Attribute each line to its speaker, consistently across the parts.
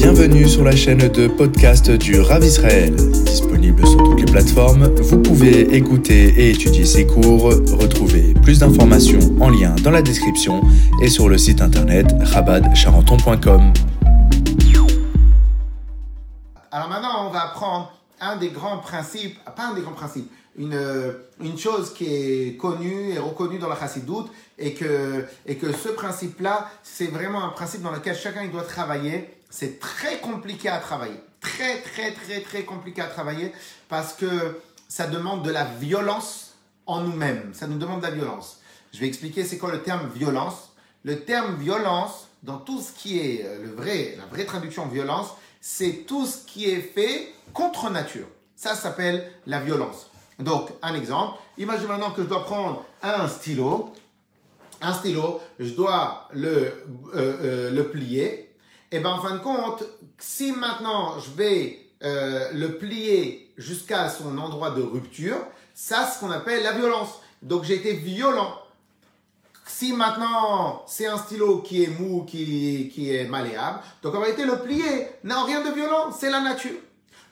Speaker 1: Bienvenue sur la chaîne de podcast du Rav Israël. Disponible sur toutes les plateformes, vous pouvez écouter et étudier ses cours. Retrouvez plus d'informations en lien dans la description et sur le site internet rabadcharenton.com.
Speaker 2: Alors maintenant, on va apprendre un des grands principes, pas un des grands principes, une, une chose qui est connue et reconnue dans la chassidoute et que, et que ce principe-là, c'est vraiment un principe dans lequel chacun il doit travailler. C'est très compliqué à travailler. Très, très, très, très compliqué à travailler parce que ça demande de la violence en nous-mêmes. Ça nous demande de la violence. Je vais expliquer c'est quoi le terme violence. Le terme violence, dans tout ce qui est le vrai, la vraie traduction violence, c'est tout ce qui est fait contre nature. Ça s'appelle la violence. Donc, un exemple. Imagine maintenant que je dois prendre un stylo. Un stylo, je dois le, euh, euh, le plier. Et bien, en fin de compte, si maintenant je vais euh, le plier jusqu'à son endroit de rupture, ça, c'est ce qu'on appelle la violence. Donc, j'ai été violent. Si maintenant c'est un stylo qui est mou, qui, qui est malléable, donc en réalité le plier n'a rien de violent, c'est la nature.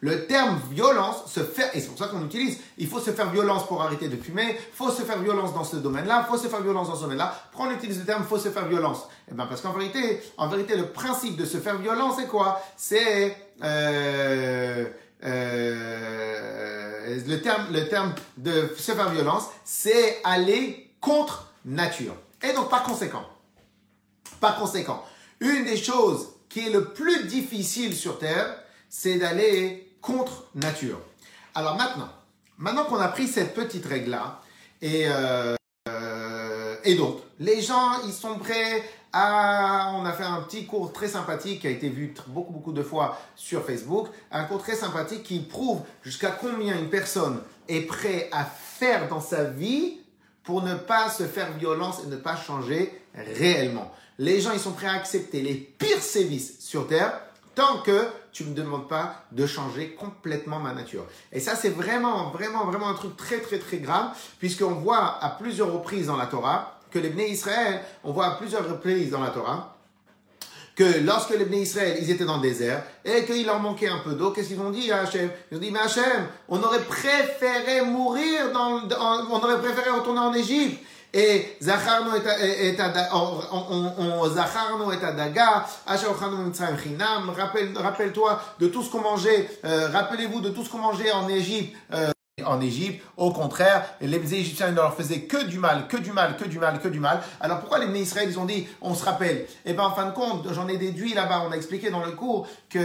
Speaker 2: Le terme violence, se faire, et c'est pour ça qu'on utilise, il faut se faire violence pour arrêter de fumer, il faut se faire violence dans ce domaine-là, il faut se faire violence dans ce domaine-là. Pourquoi on utilise le terme faut se faire violence Eh bien parce qu'en vérité, en vérité, le principe de se faire violence, c'est quoi? C'est euh, euh, le terme, le terme de se faire violence, c'est aller contre nature. Et donc par conséquent, par conséquent, une des choses qui est le plus difficile sur Terre, c'est d'aller contre nature. Alors maintenant, maintenant qu'on a pris cette petite règle-là, et, euh, euh, et donc, les gens, ils sont prêts à... On a fait un petit cours très sympathique qui a été vu beaucoup, beaucoup de fois sur Facebook. Un cours très sympathique qui prouve jusqu'à combien une personne est prête à faire dans sa vie pour ne pas se faire violence et ne pas changer réellement. Les gens, ils sont prêts à accepter les pires sévices sur Terre tant que tu ne me demandes pas de changer complètement ma nature. Et ça, c'est vraiment, vraiment, vraiment un truc très, très, très grave, puisqu'on voit à plusieurs reprises dans la Torah que les Bnei Israël, on voit à plusieurs reprises dans la Torah, que lorsque les Bnei Israël, ils étaient dans le désert, et qu'il leur manquait un peu d'eau, qu'est-ce qu'ils ont dit à Hachem? Ils ont dit, mais Hachem, on aurait préféré mourir, dans, on aurait préféré retourner en Égypte. Et Zacharno et Adaga, Chinam, rappelle-toi de tout ce qu'on mangeait, euh, rappelez-vous de tout ce qu'on mangeait en Égypte. Euh, en Égypte, au contraire, les Égyptiens ne leur faisaient que du mal, que du mal, que du mal, que du mal. Alors pourquoi les Israël ils ont dit, on se rappelle? Eh bien en fin de compte, j'en ai déduit là-bas, on a expliqué dans le cours que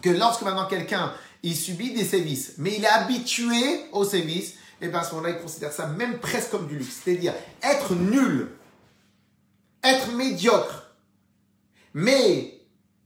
Speaker 2: que lorsque maintenant quelqu'un il subit des sévices, mais il est habitué aux sévices, et bien à ce moment-là, il considère ça même presque comme du luxe. C'est-à-dire être nul, être médiocre. Mais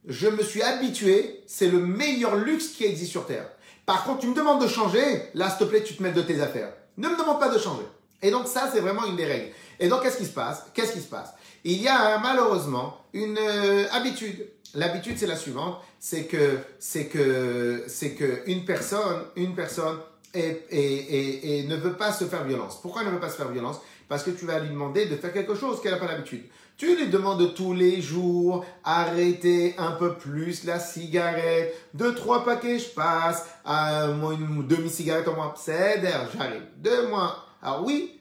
Speaker 2: je me suis habitué, c'est le meilleur luxe qui existe sur Terre. Par contre, tu me demandes de changer, là, s'il te plaît, tu te mets de tes affaires. Ne me demande pas de changer. Et donc ça, c'est vraiment une des règles. Et donc, qu'est-ce qui se passe? Qu'est-ce qui se passe? Il y a malheureusement une euh, habitude. L'habitude, c'est la suivante, c'est que c'est que c'est que une personne, une personne et, ne veut pas se faire violence. Pourquoi elle ne veut pas se faire violence? Parce que tu vas lui demander de faire quelque chose qu'elle n'a pas l'habitude. Tu lui demandes tous les jours, arrêter un peu plus la cigarette, deux, trois paquets, je passe, à moi une demi-cigarette en moins, c'est j'arrive, deux mois, alors oui,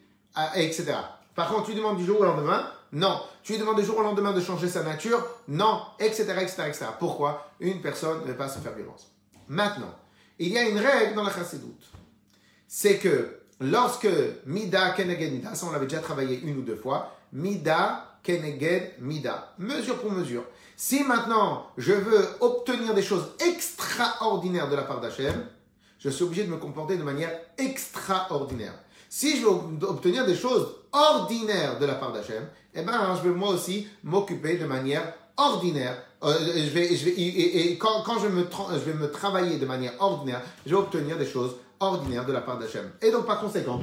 Speaker 2: etc. Par contre, tu lui demandes du jour au lendemain, non. Tu lui demandes du jour au lendemain de changer sa nature, non, etc., etc., etc. Pourquoi? Une personne ne veut pas se faire violence. Maintenant, il y a une règle dans la chassidoute c'est que lorsque Mida Keneged Mida, ça on l'avait déjà travaillé une ou deux fois, Mida Keneged Mida, mesure pour mesure. Si maintenant je veux obtenir des choses extraordinaires de la part d'Hachem, je suis obligé de me comporter de manière extraordinaire. Si je veux obtenir des choses ordinaires de la part d'Hachem, eh ben, je vais moi aussi m'occuper de manière ordinaire. Euh, je vais, je vais, et, quand, quand je, me je vais me travailler de manière ordinaire, je vais obtenir des choses ordinaire de la part d'Hachem. Et donc, par conséquent.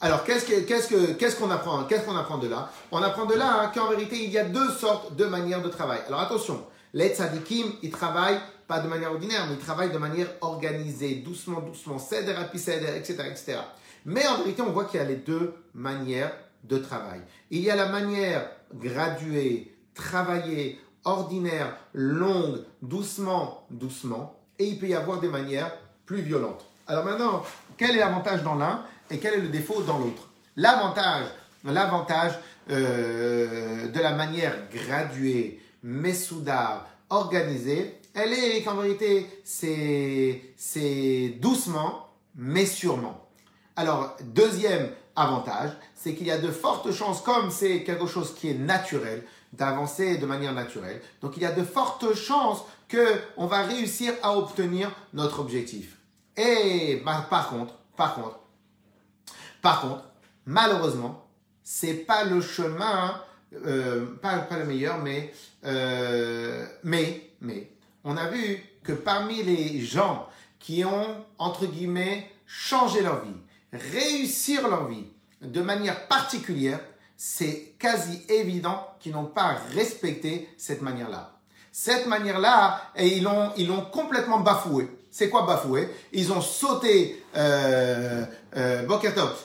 Speaker 2: Alors, qu'est-ce qu'on qu'est-ce que, qu'est-ce qu'on apprend, de là? On apprend de là hein, qu'en vérité, il y a deux sortes de manières de travail. Alors, attention, les tzadikim, ils travaillent pas de manière ordinaire, mais ils travaillent de manière organisée, doucement, doucement, céder céder, etc., etc. Mais en vérité, on voit qu'il y a les deux manières de travail. Il y a la manière graduée, travaillée, ordinaire, longue, doucement, doucement, et il peut y avoir des manières plus violentes. Alors maintenant, quel est l'avantage dans l'un et quel est le défaut dans l'autre? L'avantage, l'avantage euh, de la manière graduée, messoudar, organisée, elle est qu'en vérité, c'est doucement, mais sûrement. Alors, deuxième avantage, c'est qu'il y a de fortes chances, comme c'est quelque chose qui est naturel, d'avancer de manière naturelle. Donc, il y a de fortes chances qu'on va réussir à obtenir notre objectif. Et bah, par contre, par contre, par contre, malheureusement, c'est pas le chemin, euh, pas, pas, le meilleur, mais, euh, mais, mais, on a vu que parmi les gens qui ont, entre guillemets, changé leur vie, réussir leur vie de manière particulière, c'est quasi évident qu'ils n'ont pas respecté cette manière-là. Cette manière-là, et ils l'ont ils complètement bafoué. C'est quoi bafoué? Ils ont sauté, euh, euh,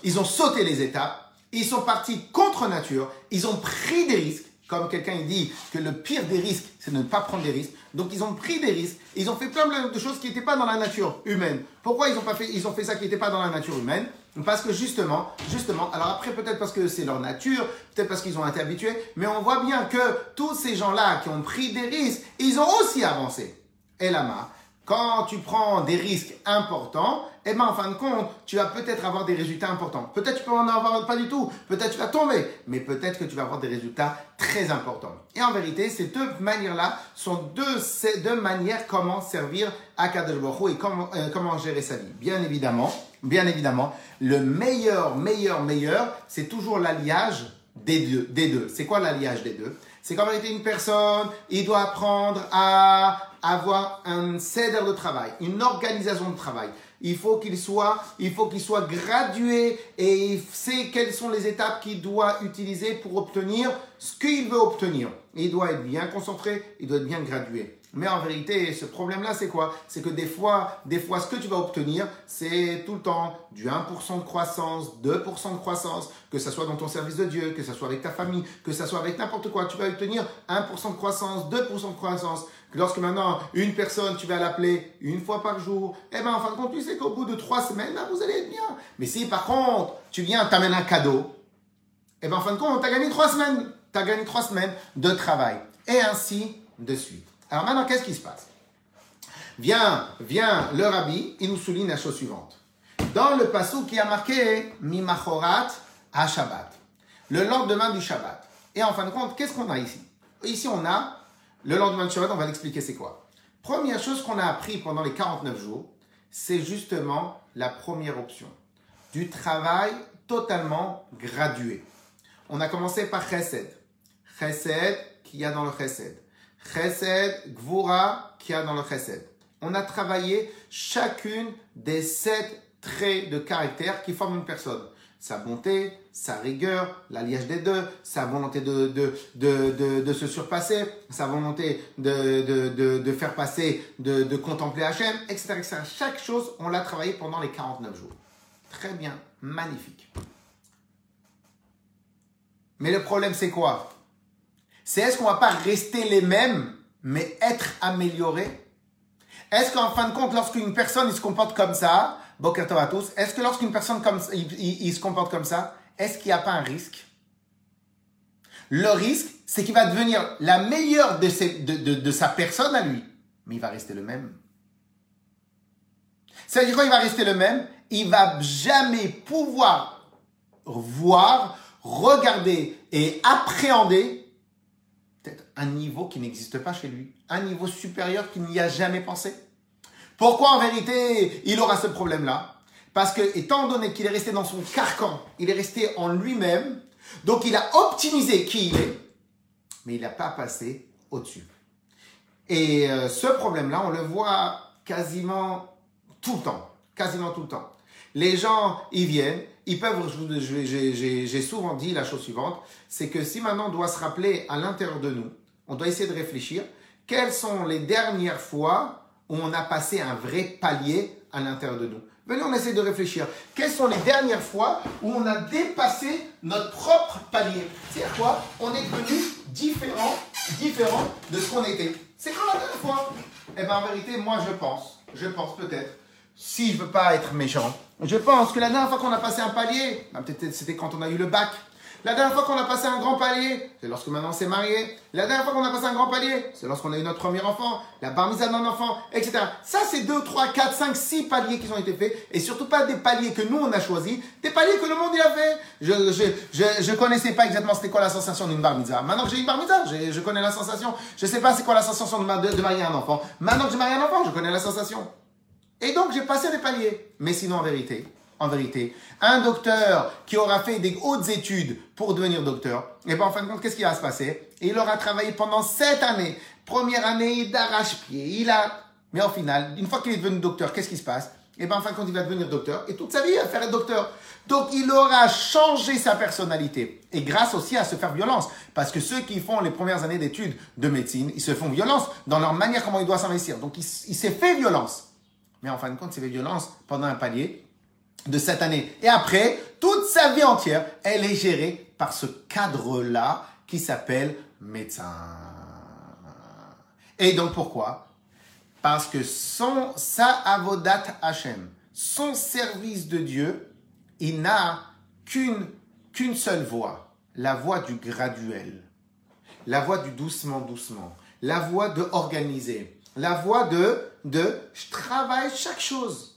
Speaker 2: ils ont sauté les étapes, ils sont partis contre nature, ils ont pris des risques, comme quelqu'un dit que le pire des risques, c'est de ne pas prendre des risques. Donc ils ont pris des risques, ils ont fait plein de choses qui n'étaient pas dans la nature humaine. Pourquoi ils ont pas fait, ils ont fait ça qui n'était pas dans la nature humaine? Parce que justement, justement, alors après peut-être parce que c'est leur nature, peut-être parce qu'ils ont été habitués, mais on voit bien que tous ces gens-là qui ont pris des risques, ils ont aussi avancé. Et quand tu prends des risques importants, eh ben, en fin de compte, tu vas peut-être avoir des résultats importants. Peut-être tu peux en avoir pas du tout. Peut-être tu vas tomber. Mais peut-être que tu vas avoir des résultats très importants. Et en vérité, ces deux manières-là sont deux, manières comment servir à Kadosh et comment, euh, comment gérer sa vie. Bien évidemment, bien évidemment, le meilleur, meilleur, meilleur, c'est toujours l'alliage des deux. Des deux. C'est quoi l'alliage des deux? C'est qu'en vérité, une personne, il doit apprendre à avoir un céder de travail, une organisation de travail. Il faut qu'il soit, il faut qu'il soit gradué et il sait quelles sont les étapes qu'il doit utiliser pour obtenir ce qu'il veut obtenir. Il doit être bien concentré, il doit être bien gradué. Mais en vérité, ce problème-là, c'est quoi? C'est que des fois, des fois, ce que tu vas obtenir, c'est tout le temps du 1% de croissance, 2% de croissance, que ce soit dans ton service de Dieu, que ce soit avec ta famille, que ce soit avec n'importe quoi. Tu vas obtenir 1% de croissance, 2% de croissance. Lorsque maintenant, une personne, tu vas l'appeler une fois par jour, eh bien, en fin de compte, tu sais qu'au bout de trois semaines, vous allez être bien. Mais si, par contre, tu viens, t'amènes un cadeau, eh bien, en fin de compte, tu as gagné trois semaines. Tu as gagné trois semaines de travail. Et ainsi de suite. Alors maintenant, qu'est-ce qui se passe? Viens, viens le rabbi, il nous souligne la chose suivante. Dans le passou qui a marqué Mimachorat à Shabbat, le lendemain du Shabbat. Et en fin de compte, qu'est-ce qu'on a ici? Ici, on a le lendemain du Shabbat, on va l'expliquer c'est quoi? Première chose qu'on a appris pendant les 49 jours, c'est justement la première option. Du travail totalement gradué. On a commencé par Chesed. Chesed, qu'il y a dans le Chesed. Chesed, Gvura, qu'il y a dans le Chesed. On a travaillé chacune des sept traits de caractère qui forment une personne. Sa bonté, sa rigueur, l'alliage des deux, sa volonté de, de, de, de, se surpasser, sa volonté de, de, faire passer, de, contempler Hachem, etc., etc. Chaque chose, on l'a travaillé pendant les 49 jours. Très bien, magnifique. Mais le problème, c'est quoi? C'est est-ce qu'on va pas rester les mêmes, mais être amélioré? Est-ce qu'en fin de compte, lorsqu'une personne se comporte comme ça, Bokertov à tous, est-ce que lorsqu'une personne comme, il, se comporte comme ça, est-ce qu'il n'y a pas un risque? Le risque, c'est qu'il va devenir la meilleure de, sa personne à lui, mais il va rester le même. C'est-à-dire qu'il va rester le même, il va jamais pouvoir voir, regarder et appréhender peut-être un niveau qui n'existe pas chez lui, un niveau supérieur qu'il n'y a jamais pensé. Pourquoi en vérité il aura ce problème-là? Parce que étant donné qu'il est resté dans son carcan, il est resté en lui-même, donc il a optimisé qui il est, mais il n'a pas passé au-dessus. Et euh, ce problème-là, on le voit quasiment tout le temps, quasiment tout le temps. Les gens, ils viennent, ils peuvent, j'ai souvent dit la chose suivante, c'est que si maintenant on doit se rappeler à l'intérieur de nous, on doit essayer de réfléchir, quelles sont les dernières fois on a passé un vrai palier à l'intérieur de nous. Venez, on essaie de réfléchir. Quelles sont les dernières fois où on a dépassé notre propre palier? C'est-à-dire quoi? On est devenu différent, différent de ce qu'on était. C'est quand la dernière fois? Eh bien, en vérité, moi, je pense, je pense peut-être, si je veux pas être méchant, je pense que la dernière fois qu'on a passé un palier, ben, peut-être c'était quand on a eu le bac, la dernière fois qu'on a passé un grand palier, c'est lorsque maintenant on s'est marié. La dernière fois qu'on a passé un grand palier, c'est lorsqu'on a eu notre premier enfant, la bar d'un enfant, etc. Ça, c'est 2, 3, 4, 5, 6 paliers qui ont été faits. Et surtout pas des paliers que nous, on a choisis, des paliers que le monde y a fait. Je je, je, je connaissais pas exactement c'était quoi la sensation d'une bar Maintenant que j'ai une bar je connais la sensation. Je sais pas c'est quoi la sensation de, de, de marier un enfant. Maintenant que j'ai marié un enfant, je connais la sensation. Et donc, j'ai passé des paliers. Mais sinon, en vérité, en vérité. Un docteur qui aura fait des hautes études pour devenir docteur, et bien en fin de compte, qu'est-ce qui va se passer? Il aura travaillé pendant sept années. Première année d'arrache-pied. Il a... Mais au final, une fois qu'il est devenu docteur, qu'est-ce qui se passe? Et bien en fin de compte, il va devenir docteur et toute sa vie, il va faire être docteur. Donc il aura changé sa personnalité. Et grâce aussi à se faire violence. Parce que ceux qui font les premières années d'études de médecine, ils se font violence dans leur manière comment ils doivent s'investir. Donc il, il s'est fait violence. Mais en fin de compte, c'est fait violence pendant un palier de cette année. Et après, toute sa vie entière, elle est gérée par ce cadre-là qui s'appelle médecin. Et donc pourquoi? Parce que son sa avodat Hashem, son service de Dieu, il n'a qu'une qu'une seule voie, la voie du graduel, la voie du doucement doucement, la voie de organiser, la voie de de je travaille chaque chose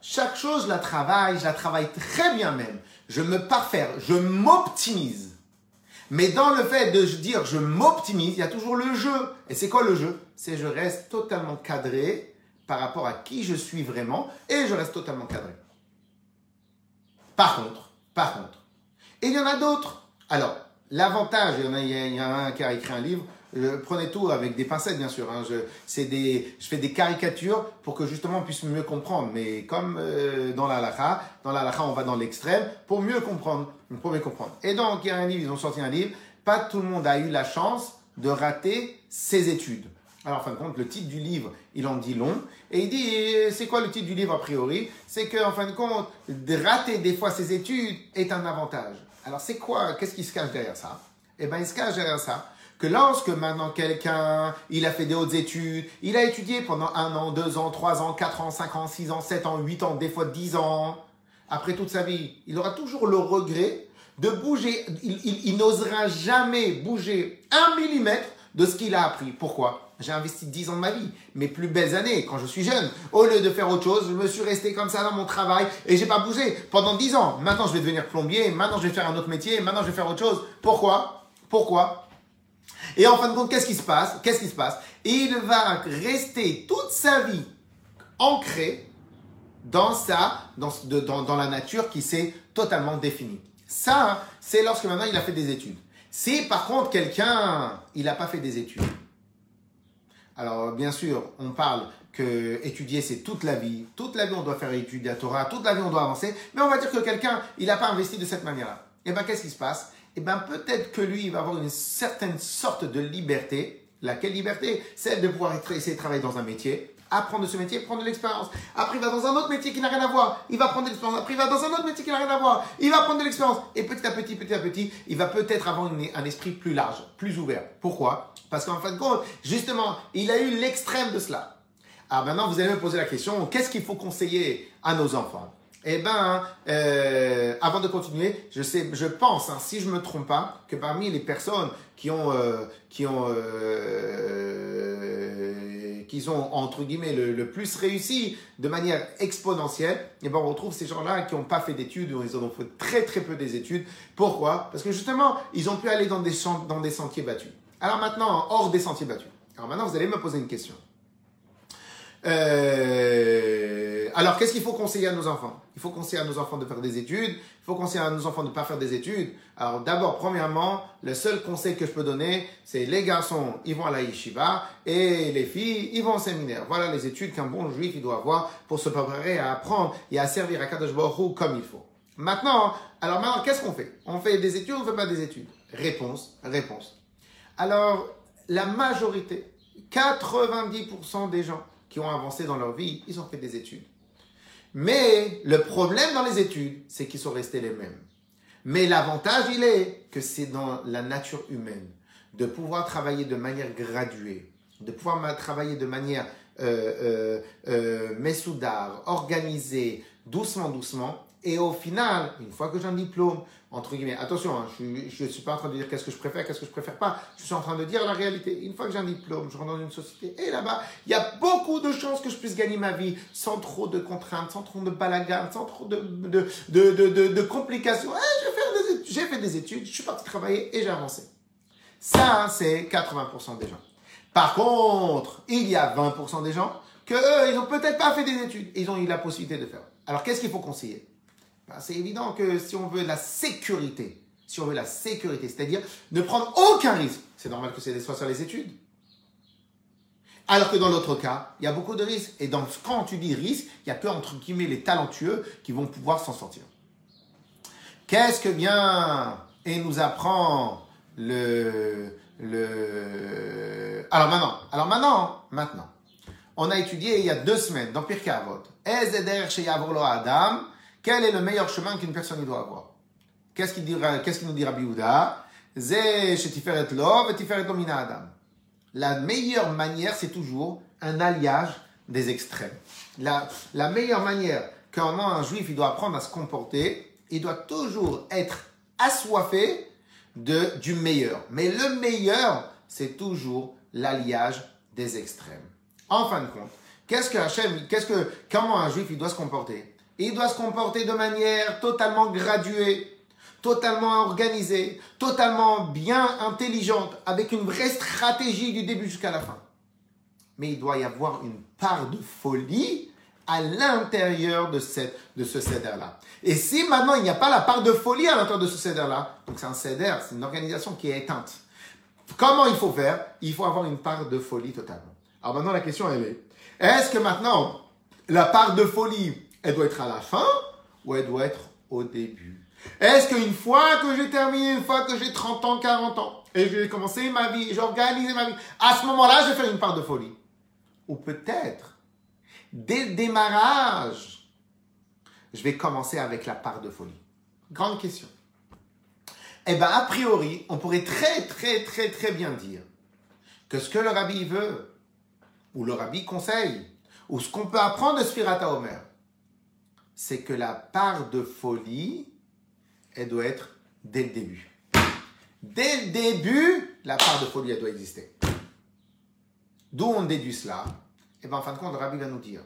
Speaker 2: chaque chose, je la travaille, je la travaille très bien même. Je me parfaire, je m'optimise. Mais dans le fait de dire je m'optimise, il y a toujours le jeu. Et c'est quoi le jeu? C'est je reste totalement cadré par rapport à qui je suis vraiment et je reste totalement cadré. Par contre, par contre, et il y en a d'autres. Alors, l'avantage, il y en a, il y a un qui a écrit un livre, prenez tout avec des pincettes, bien sûr. Hein. Je, je fais des caricatures pour que justement on puisse mieux comprendre. Mais comme euh, dans la lacha, dans la lacha, on va dans l'extrême pour mieux comprendre, mieux comprendre. Et donc, il y a un livre, ils ont sorti un livre. Pas tout le monde a eu la chance de rater ses études. Alors, en fin de compte, le titre du livre, il en dit long. Et il dit, c'est quoi le titre du livre a priori? C'est qu'en fin de compte, de rater des fois ses études est un avantage. Alors, c'est quoi? Qu'est-ce qui se cache derrière ça? Eh bien, il se cache derrière ça que lorsque maintenant quelqu'un, il a fait des hautes études, il a étudié pendant un an, deux ans, trois ans, quatre ans, cinq ans, six ans, sept ans, huit ans, des fois dix ans, après toute sa vie, il aura toujours le regret de bouger, il, n'osera jamais bouger un millimètre de ce qu'il a appris. Pourquoi? J'ai investi dix ans de ma vie, mes plus belles années, quand je suis jeune. Au lieu de faire autre chose, je me suis resté comme ça dans mon travail et j'ai pas bougé pendant dix ans. Maintenant, je vais devenir plombier, maintenant, je vais faire un autre métier, maintenant, je vais faire autre chose. Pourquoi? Pourquoi? Et en fin de compte, qu'est-ce qui se passe? Qu'est-ce qui se passe? Il va rester toute sa vie ancré dans la nature qui s'est totalement définie. Ça, c'est lorsque maintenant il a fait des études. Si par contre quelqu'un, il n'a pas fait des études. Alors bien sûr, on parle que étudier c'est toute la vie. Toute la vie on doit faire étudier à Torah, toute la vie on doit avancer. Mais on va dire que quelqu'un, il n'a pas investi de cette manière-là. Et eh bien qu'est-ce qui se passe? Eh bien peut-être que lui, il va avoir une certaine sorte de liberté. Laquelle liberté? Celle de pouvoir essayer de travailler dans un métier, apprendre de ce métier, prendre de l'expérience. Après, il va dans un autre métier qui n'a rien à voir. Il va prendre de l'expérience. Après, il va dans un autre métier qui n'a rien à voir. Il va prendre de l'expérience. Et petit à petit, petit à petit, il va peut-être avoir un esprit plus large, plus ouvert. Pourquoi? Parce qu'en fin de compte, justement, il a eu l'extrême de cela. Alors maintenant, vous allez me poser la question, qu'est-ce qu'il faut conseiller à nos enfants? Eh ben, euh, avant de continuer, je pense, hein, si je me trompe pas, que parmi les personnes qui ont, euh, qui ont, euh, ont entre guillemets le, plus réussi de manière exponentielle, eh ben, on retrouve ces gens-là qui n'ont pas fait d'études ou ils ont fait très très peu des études. Pourquoi? Parce que justement, ils ont pu aller dans des, dans des sentiers battus. Alors maintenant, hors des sentiers battus. Alors maintenant, vous allez me poser une question. Euh, alors, qu'est-ce qu'il faut conseiller à nos enfants? Il faut conseiller à nos enfants de faire des études. Il faut conseiller à nos enfants de ne pas faire des études. Alors, d'abord, premièrement, le seul conseil que je peux donner, c'est les garçons, ils vont à la yeshiva et les filles, ils vont au séminaire. Voilà les études qu'un bon juif, doit avoir pour se préparer à apprendre et à servir à Kadosh Baruch comme il faut. Maintenant, alors maintenant, qu'est-ce qu'on fait? On fait des études ou on ne fait pas des études? Réponse, réponse. Alors, la majorité, 90% des gens qui ont avancé dans leur vie, ils ont fait des études. Mais le problème dans les études, c'est qu'ils sont restés les mêmes. Mais l'avantage, il est que c'est dans la nature humaine de pouvoir travailler de manière graduée, de pouvoir travailler de manière euh, euh, euh organisée, doucement, doucement. Et au final, une fois que j'ai un diplôme, entre guillemets, attention, hein, je ne suis pas en train de dire qu'est-ce que je préfère, qu'est-ce que je préfère pas. Je suis en train de dire la réalité. Une fois que j'ai un diplôme, je rentre dans une société, et là-bas, il y a beaucoup de chances que je puisse gagner ma vie sans trop de contraintes, sans trop de balagan, sans trop de, complications. J'ai fait des études, je suis parti travailler et j'ai avancé. Ça, c'est 80% des gens. Par contre, il y a 20% des gens que eux, ils n'ont peut-être pas fait des études, ils ont eu la possibilité de faire. Alors, qu'est-ce qu'il faut conseiller? C'est évident que si on veut la sécurité, si on veut la sécurité, c'est-à-dire ne prendre aucun risque, c'est normal que c'est soit sur les études. Alors que dans l'autre cas, il y a beaucoup de risques. Et quand tu dis risque, il y a peu, entre guillemets, les talentueux qui vont pouvoir s'en sortir. Qu'est-ce que vient et nous apprend le, le... Alors maintenant, alors maintenant, maintenant, on a étudié il y a deux semaines dans Pirkei Avot, Adam, quel est le meilleur chemin qu'une personne doit avoir? Qu'est-ce qu'il nous dit Rabbi Adam. La meilleure manière, c'est toujours un alliage des extrêmes. La, meilleure manière comment un juif il doit apprendre à se comporter, il doit toujours être assoiffé de, du meilleur. Mais le meilleur, c'est toujours l'alliage des extrêmes. En fin de compte, qu'est-ce que comment un juif doit se comporter? Il doit se comporter de manière totalement graduée, totalement organisée, totalement bien intelligente, avec une vraie stratégie du début jusqu'à la fin. Mais il doit y avoir une part de folie à l'intérieur de, de ce céder-là. Et si maintenant il n'y a pas la part de folie à l'intérieur de ce céder-là, donc c'est un céder, c'est une organisation qui est éteinte. Comment il faut faire? Il faut avoir une part de folie totalement. Alors maintenant la question est, est-ce que maintenant la part de folie, elle doit être à la fin ou elle doit être au début? Est-ce qu'une fois que j'ai terminé, une fois que j'ai 30 ans, 40 ans, et j'ai commencé ma vie, j'ai organisé ma vie, à ce moment-là, je vais faire une part de folie? Ou peut-être dès le démarrage, je vais commencer avec la part de folie? Grande question. Eh bien, a priori, on pourrait très, très, très, très bien dire que ce que le rabbi veut, ou le rabbi conseille, ou ce qu'on peut apprendre de Sfirata Omer, c'est que la part de folie, elle doit être dès le début. Dès le début, la part de folie, elle doit exister. D'où on déduit cela? Et eh bien, en fin de compte, rabbi va nous dire.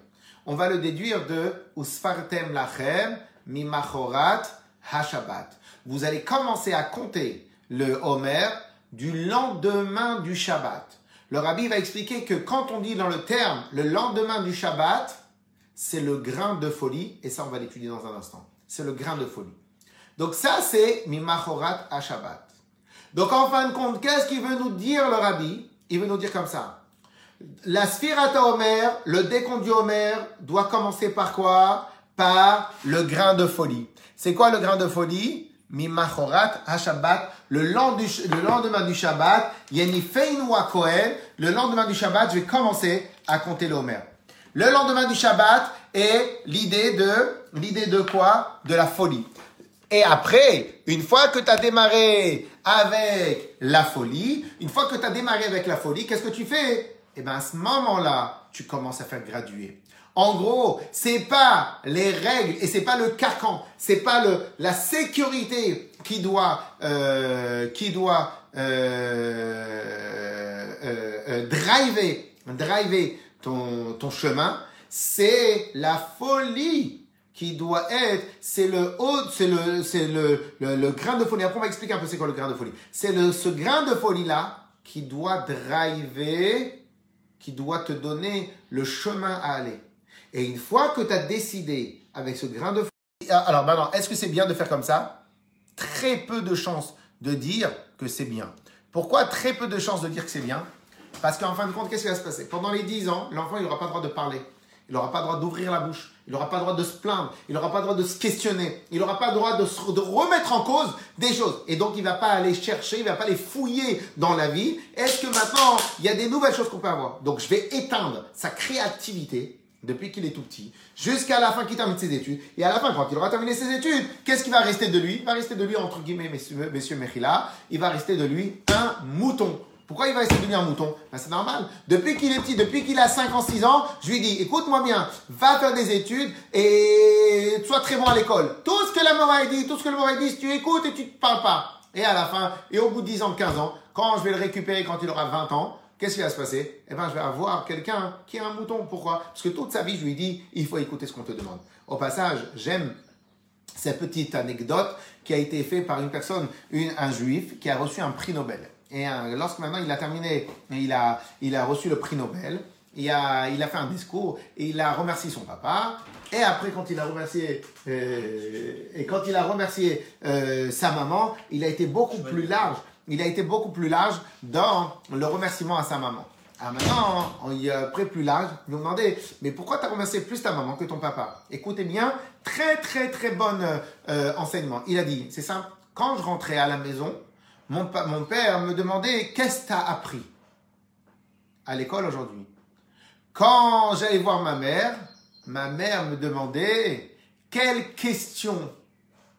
Speaker 2: On va le déduire de Usfartem lachem mimachorat hashabat. Vous allez commencer à compter le Homer du lendemain du Shabbat. Le rabbi va expliquer que quand on dit dans le terme le lendemain du Shabbat, c'est le grain de folie, et ça on va l'étudier dans un instant. C'est le grain de folie. Donc ça c'est mimachorat hashabat. Donc en fin de compte, qu'est-ce qu'il veut nous dire le rabbi? Il veut nous dire comme ça. La Sphirata Homer, le décompte du Homer, doit commencer par quoi? Par le grain de folie. C'est quoi le grain de folie? Mimachorat HaShabbat, le, lendemain du Shabbat, Yeni Kohen, le lendemain du Shabbat, je vais commencer à compter le Homer. Le lendemain du Shabbat est l'idée de, l'idée de quoi? De la folie. Et après, une fois que tu as démarré avec la folie, une fois que tu as démarré avec la folie, qu'est-ce que tu fais? Eh bien à ce moment-là, tu commences à faire graduer. En gros, c'est pas les règles et c'est pas le carcan, c'est pas le la sécurité qui doit euh, qui doit euh, euh driver driver ton chemin, c'est la folie qui doit être, c'est le haut, c'est le c'est le, le, grain de folie. Après on va expliquer un peu c'est quoi le grain de folie. C'est le ce grain de folie là qui doit driver qui doit te donner le chemin à aller. Et une fois que tu as décidé avec ce grain de ah, alors maintenant, est-ce que c'est bien de faire comme ça? Très peu de chances de dire que c'est bien. Pourquoi très peu de chances de dire que c'est bien? Parce qu'en fin de compte, qu'est-ce qui va se passer? Pendant les 10 ans, l'enfant, il n'aura pas le droit de parler. Il n'aura pas le droit d'ouvrir la bouche. Il n'aura pas le droit de se plaindre. Il n'aura pas le droit de se questionner. Il n'aura pas le droit de, de, remettre en cause des choses. Et donc, il ne va pas aller chercher, il ne va pas les fouiller dans la vie. Est-ce que maintenant, il y a des nouvelles choses qu'on peut avoir? Donc, je vais éteindre sa créativité depuis qu'il est tout petit, jusqu'à la fin qu'il termine ses études. Et à la fin, quand il aura terminé ses études, qu'est-ce qui va rester de lui? Il va rester de lui, entre guillemets, messieurs, messieurs Mechila, il va rester de lui un mouton. Pourquoi il va rester de lui un mouton ben, C'est normal. Depuis qu'il est petit, depuis qu'il a 5 ans, 6 ans, je lui dis, écoute-moi bien, va faire des études et sois très bon à l'école. Tout ce que la a dit, tout ce que le a dit, tu écoutes et tu ne parles pas. Et à la fin, et au bout de 10 ans, 15 ans, quand je vais le récupérer quand il aura 20 ans, qu'est-ce qui va se passer? Eh bien, je vais avoir quelqu'un qui a un mouton. Pourquoi? Parce que toute sa vie, je lui dis, il faut écouter ce qu'on te demande. Au passage, j'aime cette petite anecdote qui a été faite par une personne, un juif, qui a reçu un prix Nobel. Et euh, lorsque maintenant il a terminé, il a, il a reçu le prix Nobel, il a, il a fait un discours et il a remercié son papa. Et après, quand il a remercié, euh, et quand il a remercié euh, sa maman, il a été beaucoup plus large il a été beaucoup plus large dans le remerciement à sa maman. Ah, maintenant, il est après plus large, ils lui demandé, mais pourquoi tu as remercié plus ta maman que ton papa? Écoutez bien, très très très bon euh, enseignement. Il a dit, c'est simple, quand je rentrais à la maison, mon, père me demandait, qu'est-ce que tu as appris à l'école aujourd'hui? Quand j'allais voir ma mère, ma mère me demandait, quelle question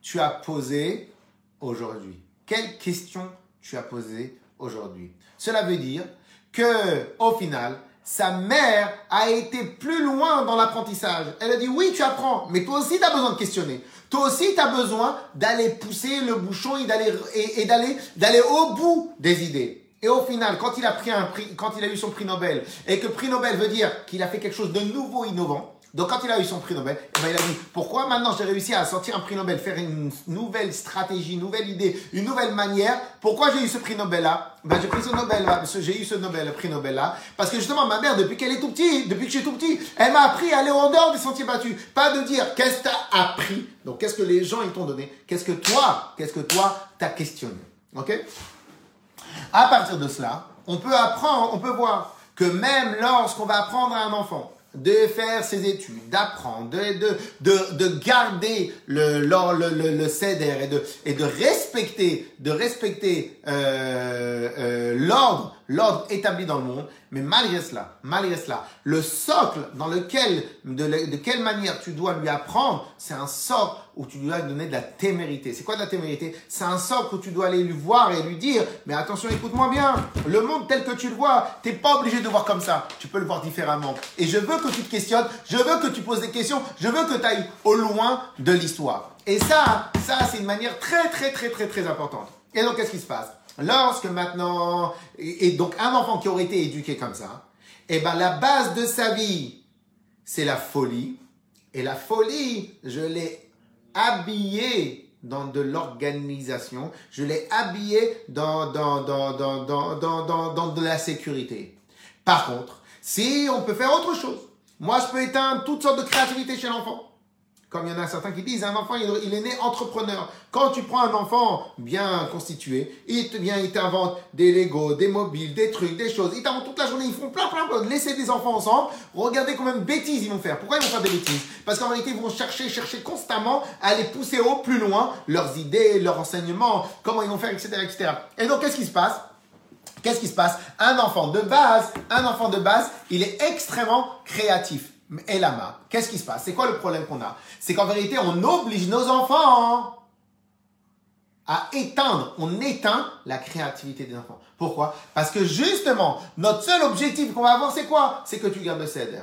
Speaker 2: tu as posée aujourd'hui? Quelle question tu as posé aujourd'hui? Cela veut dire que, au final, sa mère a été plus loin dans l'apprentissage. Elle a dit oui, tu apprends, mais toi aussi tu as besoin de questionner. Toi aussi tu as besoin d'aller pousser le bouchon et d'aller et, d'aller d'aller au bout des idées. Et au final, quand il a pris un prix, quand il a eu son prix Nobel, et que prix Nobel veut dire qu'il a fait quelque chose de nouveau, innovant, donc quand il a eu son prix Nobel, eh ben, il a dit pourquoi maintenant j'ai réussi à sortir un prix Nobel, faire une nouvelle stratégie, une nouvelle idée, une nouvelle manière. Pourquoi j'ai eu ce prix Nobel là ben, j'ai pris ce Nobel j'ai eu ce Nobel, prix Nobel là, parce que justement ma mère depuis qu'elle est tout petite, depuis que je suis tout petit, elle m'a appris à aller en dehors des sentiers battus, pas de dire qu'est-ce que t'as appris, donc qu'est-ce que les gens ils t'ont donné, qu'est-ce que toi, qu'est-ce que toi t'as questionné, ok? À partir de cela, on peut apprendre, on peut voir que même lorsqu'on va apprendre à un enfant de faire ses études, d'apprendre, de, de, de, de, garder le, le, le, le, CEDER et de, et de respecter, de respecter euh, euh, l'ordre, l'ordre établi dans le monde. Mais malgré cela, malgré cela, le socle dans lequel, de, quelle manière tu dois lui apprendre, c'est un socle où tu dois lui donner de la témérité. C'est quoi de la témérité? C'est un socle où tu dois aller lui voir et lui dire, mais attention, écoute-moi bien, le monde tel que tu le vois, t'es pas obligé de voir comme ça. Tu peux le voir différemment. Et je veux que tu te questionnes, je veux que tu poses des questions, je veux que tu ailles au loin de l'histoire. Et ça, ça, c'est une manière très, très, très, très, très importante. Et donc, qu'est-ce qui se passe? Lorsque maintenant, et donc un enfant qui aurait été éduqué comme ça, eh ben la base de sa vie, c'est la folie. Et la folie, je l'ai habillé dans de l'organisation, je l'ai habillé dans, dans, dans, dans, dans, dans, dans de la sécurité. Par contre, si on peut faire autre chose, moi je peux éteindre toutes sortes de créativité chez l'enfant. Comme il y en a certains qui disent, un enfant, il est né entrepreneur. Quand tu prends un enfant bien constitué, il te vient, il t'invente des Lego, des mobiles, des trucs, des choses. Il t'invente toute la journée, ils font plein, plein, plein. Laissez des enfants ensemble. Regardez combien de bêtises ils vont faire. Pourquoi ils vont faire des bêtises? Parce qu'en réalité, ils vont chercher, chercher constamment à les pousser au plus loin, leurs idées, leurs enseignements, comment ils vont faire, etc., etc. Et donc, qu'est-ce qui se passe? Qu'est-ce qui se passe? Un enfant de base, un enfant de base, il est extrêmement créatif. Et lama, qu'est-ce qui se passe? C'est quoi le problème qu'on a? C'est qu'en vérité, on oblige nos enfants à éteindre, on éteint la créativité des enfants. Pourquoi? Parce que justement, notre seul objectif qu'on va avoir, c'est quoi? C'est que tu gardes le céder.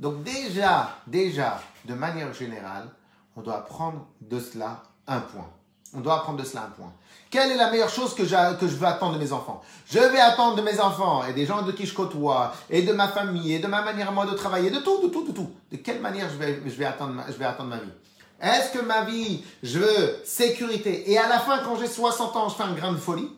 Speaker 2: Donc déjà, déjà, de manière générale, on doit prendre de cela un point. On doit apprendre de cela un point. Quelle est la meilleure chose que, que je veux attendre de mes enfants? Je vais attendre de mes enfants et des gens de qui je côtoie et de ma famille et de ma manière moi de travailler, de tout, de tout, de tout. De quelle manière je vais, je vais, attendre, ma, je vais attendre ma vie? Est-ce que ma vie, je veux sécurité et à la fin, quand j'ai 60 ans, je fais un grain de folie?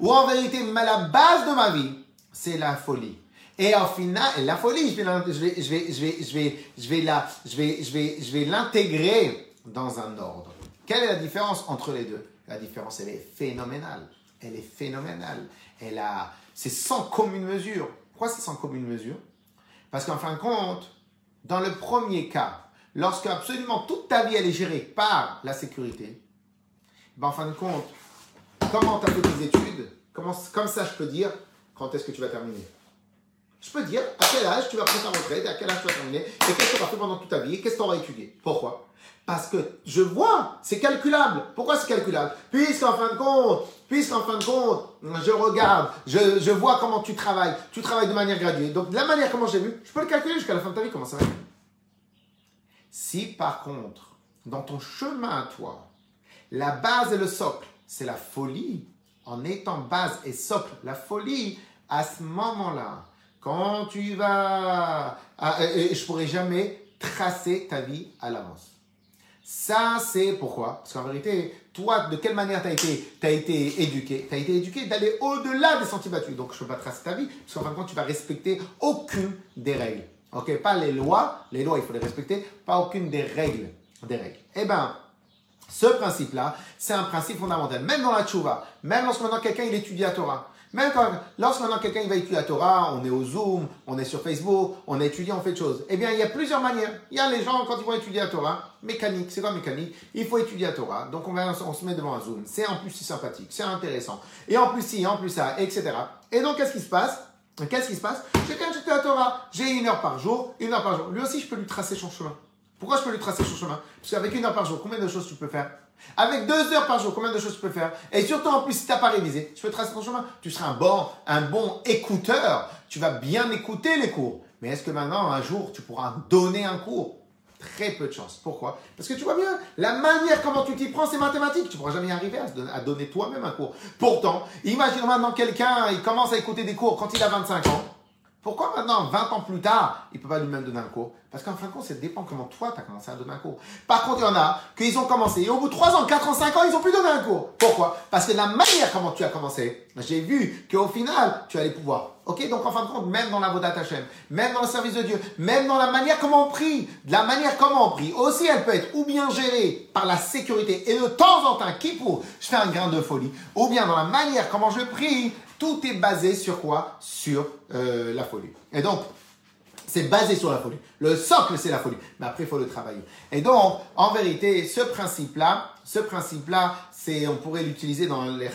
Speaker 2: Ou en vérité, la base de ma vie, c'est la folie et au final, la folie, je vais, je vais, je vais, je vais, je vais, la, je vais, je vais, je vais l'intégrer dans un ordre. Quelle est la différence entre les deux? La différence, elle est phénoménale. Elle est phénoménale. Elle a, c'est sans commune mesure. Pourquoi c'est sans commune mesure? Parce qu'en fin de compte, dans le premier cas, lorsque absolument toute ta vie elle est gérée par la sécurité, ben en fin de compte, comment tu as fait tes études? Comment, Comme ça, je peux dire quand est-ce que tu vas terminer? Je peux dire à quel âge tu vas prendre ta retraite, à quel âge tu vas terminer, et qu'est-ce que tu vas faire pendant toute ta vie, et qu'est-ce que tu auras étudié? Pourquoi? Parce que je vois, c'est calculable. Pourquoi c'est calculable? Puisqu'en fin de compte, puisqu'en fin de compte, je regarde, je, je vois comment tu travailles, tu travailles de manière graduée. Donc de la manière comment j'ai vu, je peux le calculer jusqu'à la fin de ta vie, comment ça va? Si par contre, dans ton chemin à toi, la base et le socle, c'est la folie, en étant base et socle, la folie, à ce moment-là, quand tu vas... Et je pourrais jamais tracer ta vie à l'avance. Ça, c'est pourquoi? Parce qu'en vérité, toi, de quelle manière tu as été, été éduqué? Tu as été éduqué d'aller au-delà des sentiers battus. Donc, je ne peux pas tracer ta vie, parce qu'en fin de compte, tu vas respecter aucune des règles. Ok, pas les lois, les lois il faut les respecter, pas aucune des règles. Des règles. Eh bien, ce principe-là, c'est un principe fondamental. Même dans la tchouva, même lorsque maintenant quelqu'un il étudie la Torah, même quand, lorsque maintenant quelqu'un il va étudier la Torah, on est au Zoom, on est sur Facebook, on étudie, on fait de choses. Eh bien, il y a plusieurs manières. Il y a les gens, quand ils vont étudier la Torah, mécanique, c'est quoi mécanique? Il faut étudier la Torah. Donc, on, se met devant un Zoom. C'est en plus si sympathique, c'est intéressant. Et en plus si, en plus ça, etc. Et donc, qu'est-ce qui se passe? Qu'est-ce qui se passe? Quelqu'un étudie la Torah, j'ai une heure par jour, une heure par jour. Lui aussi, je peux lui tracer son chemin. Pourquoi je peux lui tracer son chemin? Parce qu'avec une heure par jour, combien de choses tu peux faire? Avec deux heures par jour, combien de choses tu peux faire? Et surtout, en plus, si tu n'as pas révisé, tu peux tracer ton chemin. Tu seras un bon, un bon écouteur. Tu vas bien écouter les cours. Mais est-ce que maintenant, un jour, tu pourras donner un cours? Très peu de chance. Pourquoi? Parce que tu vois bien, la manière comment tu t'y prends, c'est mathématique. Tu ne pourras jamais y arriver à, donner toi-même un cours. Pourtant, imagine maintenant quelqu'un, il commence à écouter des cours quand il a 25 ans. Pourquoi maintenant, 20 ans plus tard, il ne peut pas lui-même donner un cours? Parce qu'en fin de compte, ça dépend comment toi, tu as commencé à donner un cours. Par contre, il y en a qu'ils ont commencé et au bout de 3 ans, 4 ans, 5 ans, ils n'ont plus donné un cours. Pourquoi? Parce que la manière comment tu as commencé, j'ai vu qu'au final, tu allais pouvoir. Ok? Donc en fin de compte, même dans la Vodat Hashem, même dans le service de Dieu, même dans la manière comment on prie, de la manière comment on prie, aussi elle peut être ou bien gérée par la sécurité et de temps en temps, qui pour, je fais un grain de folie, ou bien dans la manière comment je prie, tout est basé sur quoi? Sur euh, la folie. Et donc, c'est basé sur la folie. Le socle, c'est la folie. Mais après, il faut le travailler. Et donc, en vérité, ce principe-là, ce principe-là, c'est, on pourrait l'utiliser dans les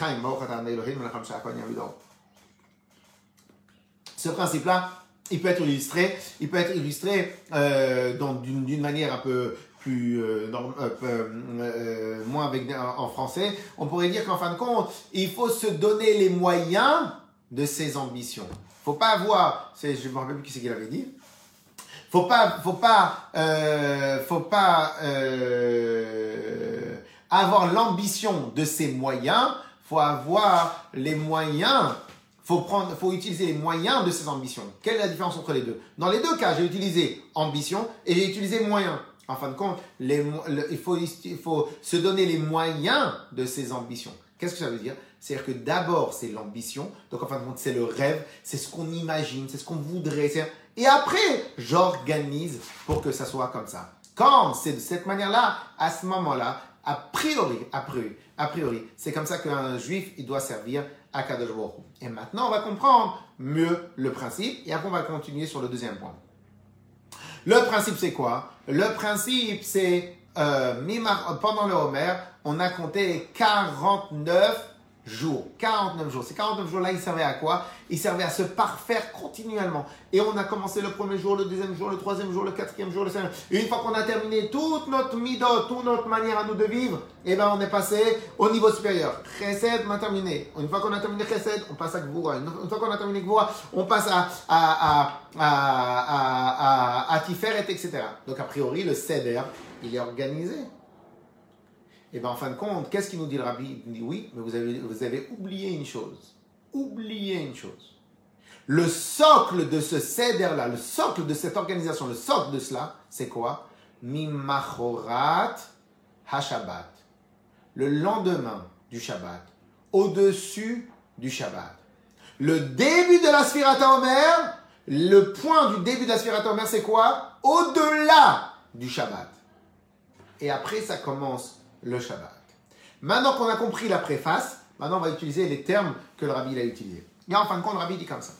Speaker 2: Ce principe-là, il peut être illustré, il peut être illustré euh, d'une manière un peu plus euh, euh, euh, moins avec en français, on pourrait dire qu'en fin de compte, il faut se donner les moyens de ses ambitions. Faut pas avoir, je me rappelle plus qui c'est qu'il avait dit. Faut pas, faut pas, faut pas avoir l'ambition de ses moyens. Faut avoir les moyens faut prendre, faut utiliser les moyens de ses ambitions. Quelle est la différence entre les deux? Dans les deux cas, j'ai utilisé ambition et j'ai utilisé moyens. En fin de compte, il, faut, se donner les moyens de ses ambitions. Qu'est-ce que ça veut dire? C'est-à-dire que d'abord, c'est l'ambition. Donc, en fin de compte, c'est le rêve, c'est ce qu'on imagine, c'est ce qu'on voudrait. Et après, j'organise pour que ça soit comme ça. Quand c'est de cette manière-là, à ce moment-là, a priori, a priori, a priori, c'est comme ça qu'un juif, il doit servir à Kadosh Et maintenant, on va comprendre mieux le principe et après, on va continuer sur le deuxième point. Le principe, c'est quoi? Le principe, c'est euh, pendant le Homer, on a compté 49 jours. 49 jours. Ces 49 jours-là, ils servaient à quoi? Ils servaient à se parfaire continuellement. Et on a commencé le premier jour, le deuxième jour, le troisième jour, le quatrième jour, le cinquième. Une fois qu'on a terminé toute notre midot, toute notre manière à nous de vivre, eh ben on est passé au niveau supérieur. Chesed, on a terminé. Une fois qu'on a terminé Chesed, on passe à Gvura. Une fois qu'on a terminé Gvura, on passe à, à, à, à, à, à Tiferet, etc. Donc a priori, le Seder, il est organisé. Et bien en fin de compte, qu'est-ce qu'il nous dit le rabbi? Il dit oui, mais vous avez, vous avez oublié une chose. Oublié une chose. Le socle de ce céder-là, le socle de cette organisation, le socle de cela, c'est quoi? Mimachorat HaShabbat. Le lendemain du Shabbat, au-dessus du Shabbat. Le début de la Sfirata Omer, le point du début de la Sfirata Omer, c'est quoi? Au-delà du Shabbat. Et après, ça commence le Shabbat. Maintenant qu'on a compris la préface, maintenant on va utiliser les termes que le rabbi a utilisés. Et en fin de compte, le rabbi dit comme ça.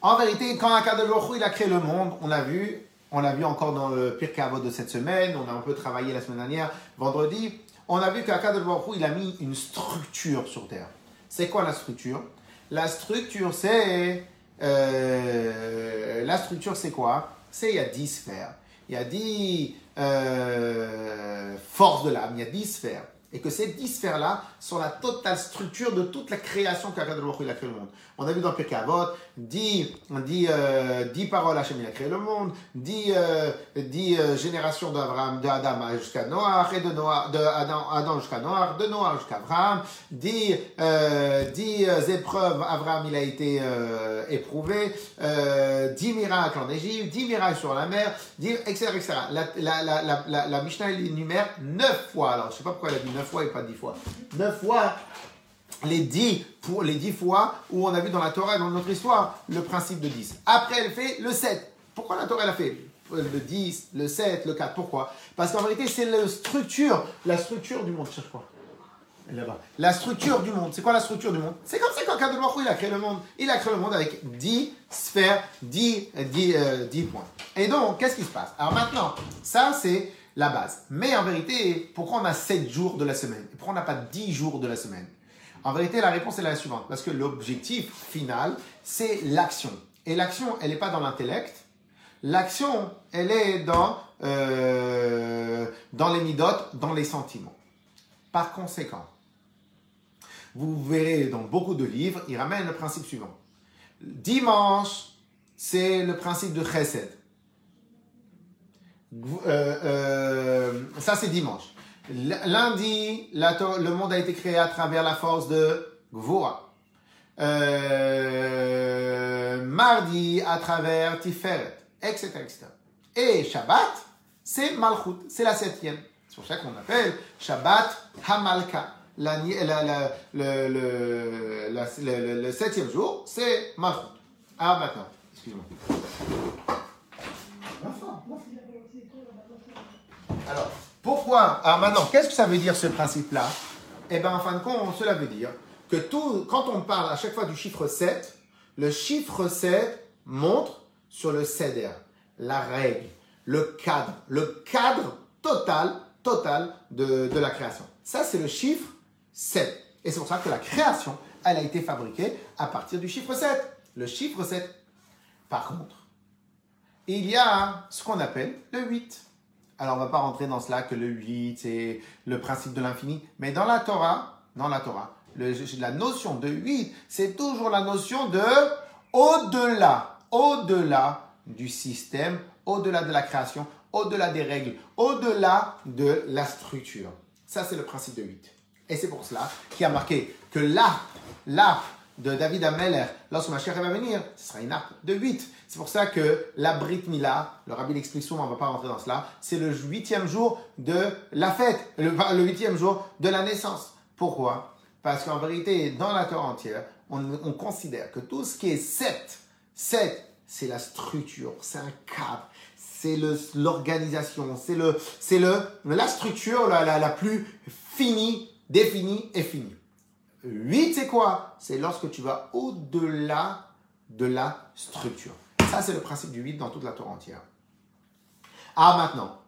Speaker 2: En vérité, quand Akadosh il a créé le monde, on l'a vu, on l'a vu encore dans le Pirkei Avot de cette semaine, on a un peu travaillé la semaine dernière, vendredi, on a vu qu'Akadosh il a mis une structure sur Terre. C'est quoi la structure? La structure, c'est euh, la structure, c'est quoi? C'est il y a 10 sphères. Il y a 10 euh, forces de l'âme, il y a 10 sphères. Et que ces 10 sphères-là sont la totale structure de toute la création qu'Akadosh Hu a créé le monde. On a vu dans Pirkei Avot, 10, 10, euh, 10 paroles Hachem il a créé le monde, 10, euh, 10 euh, générations d'Abraham, d'Adam jusqu'à Noah, et de Noah, de Adam, jusqu'à Noah, de Noah jusqu'à Abraham, 10, euh, 10 euh, épreuves, Abraham il a été euh, éprouvé, 10 miracles en Égypte, 10 miracles sur la mer, 10, etc. etc. La, Mishnah elle énumère 9 fois, alors je sais pas pourquoi elle a dit 9 fois et pas 10 fois, 9 fois les dix, pour les dix fois où on a vu dans la Torah dans notre histoire le principe de 10. Après, elle fait le 7. Pourquoi la Torah elle a fait le 10, le 7, le 4 Pourquoi? Parce qu'en vérité, c'est la structure, la structure du monde. Cherche quoi? Là-bas. La structure du monde. C'est quoi la structure du monde? C'est comme ça quand Kadosh Baruch il a créé le monde. Il a créé le monde avec 10 sphères, 10, 10, euh, 10 points. Et donc, qu'est-ce qui se passe? Alors maintenant, ça c'est la base. Mais en vérité, pourquoi on a 7 jours de la semaine? Et pourquoi on n'a pas 10 jours de la semaine? En vérité, la réponse est la suivante. Parce que l'objectif final, c'est l'action. Et l'action, elle n'est pas dans l'intellect. L'action, elle est dans, euh, dans les midotes, dans les sentiments. Par conséquent, vous verrez dans beaucoup de livres, ils ramènent le principe suivant. Dimanche, c'est le principe de chesed. Euh, euh, ça, c'est dimanche. Lundi, le monde a été créé à travers la force de Gvura. Euh, mardi, à travers Tiferet, etc., etc. Et Shabbat, c'est Malchut, c'est la septième. C'est pour ça qu'on appelle Shabbat Hamalka. Le, septième jour, c'est Malchut. Ah, maintenant, excuse-moi. Alors, pourquoi Alors maintenant, qu'est-ce que ça veut dire ce principe-là? Eh bien, en fin de compte, cela veut dire que tout, quand on parle à chaque fois du chiffre 7, le chiffre 7 montre sur le ceder, la règle, le cadre, le cadre total, total de, de la création. Ça, c'est le chiffre 7. Et c'est pour ça que la création, elle a été fabriquée à partir du chiffre 7. Le chiffre 7. Par contre, il y a ce qu'on appelle le 8. Alors, on va pas rentrer dans cela que le 8, c'est le principe de l'infini. Mais dans la Torah, dans la Torah, la notion de 8, c'est toujours la notion de au-delà, au-delà du système, au-delà de la création, au-delà des règles, au-delà de la structure. Ça, c'est le principe de 8. Et c'est pour cela qu'il a marqué que l'arc, l'arc de David Ameller, lorsque ma chère va venir, ce sera une arc de 8. C'est pour ça que la Brit Mila, le rabbi l'explique on ne va pas rentrer dans cela, c'est le huitième jour de la fête, le, huitième jour de la naissance. Pourquoi? Parce qu'en vérité, dans la Torah entière, on, on, considère que tout ce qui est 7, 7, c'est la structure, c'est un cadre, c'est l'organisation, c'est la structure la plus finie, définie et finie. 8, c'est quoi? C'est lorsque tu vas au-delà de la structure. Ça, c'est le principe du 8 dans toute la Torah entière. Ah, maintenant,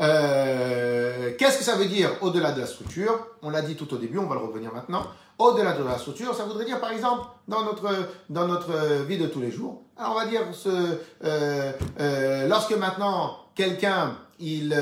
Speaker 2: euh, qu'est-ce que ça veut dire au-delà de la structure? On l'a dit tout au début, on va le revenir maintenant. Au-delà de la structure, ça voudrait dire, par exemple, dans notre, dans notre vie de tous les jours, alors on va dire, ce, euh, euh, lorsque maintenant quelqu'un il,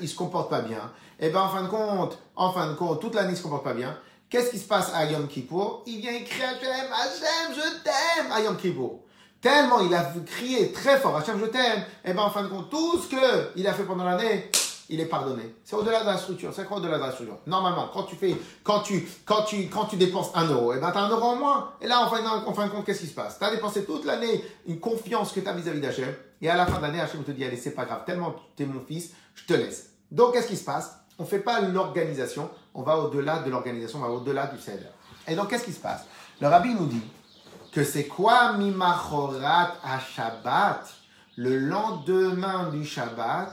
Speaker 2: il se comporte pas bien, et ben en fin de compte, en fin de compte, toute l'année il se comporte pas bien. Qu'est-ce qui se passe à Yom Kippour? Il vient écrire Hachem, Hachem, je t'aime à Yom Kippour. Tellement il a crié très fort Hachem, je t'aime. Et bien en fin de compte, tout ce qu'il a fait pendant l'année, il est pardonné. C'est au-delà de la structure. C'est quoi au-delà de la structure? Normalement, quand tu fais, quand tu, quand tu, quand tu dépenses un euro, et ben t'as un euro en moins. Et là, en fin, en fin de compte, qu'est-ce qui se passe? T'as dépensé toute l'année une confiance que t'as vis-à-vis d'Hachem. Et à la fin de l'année, Hachem te dit, allez, c'est pas grave. Tellement t'es mon fils, je te laisse. Donc, qu'est-ce qui se passe? On fait pas l'organisation. On va au-delà de l'organisation. On va au-delà du Seder. Et donc, qu'est-ce qui se passe? Le rabbi nous dit que c'est quoi mimachorat à Shabbat Le lendemain du Shabbat.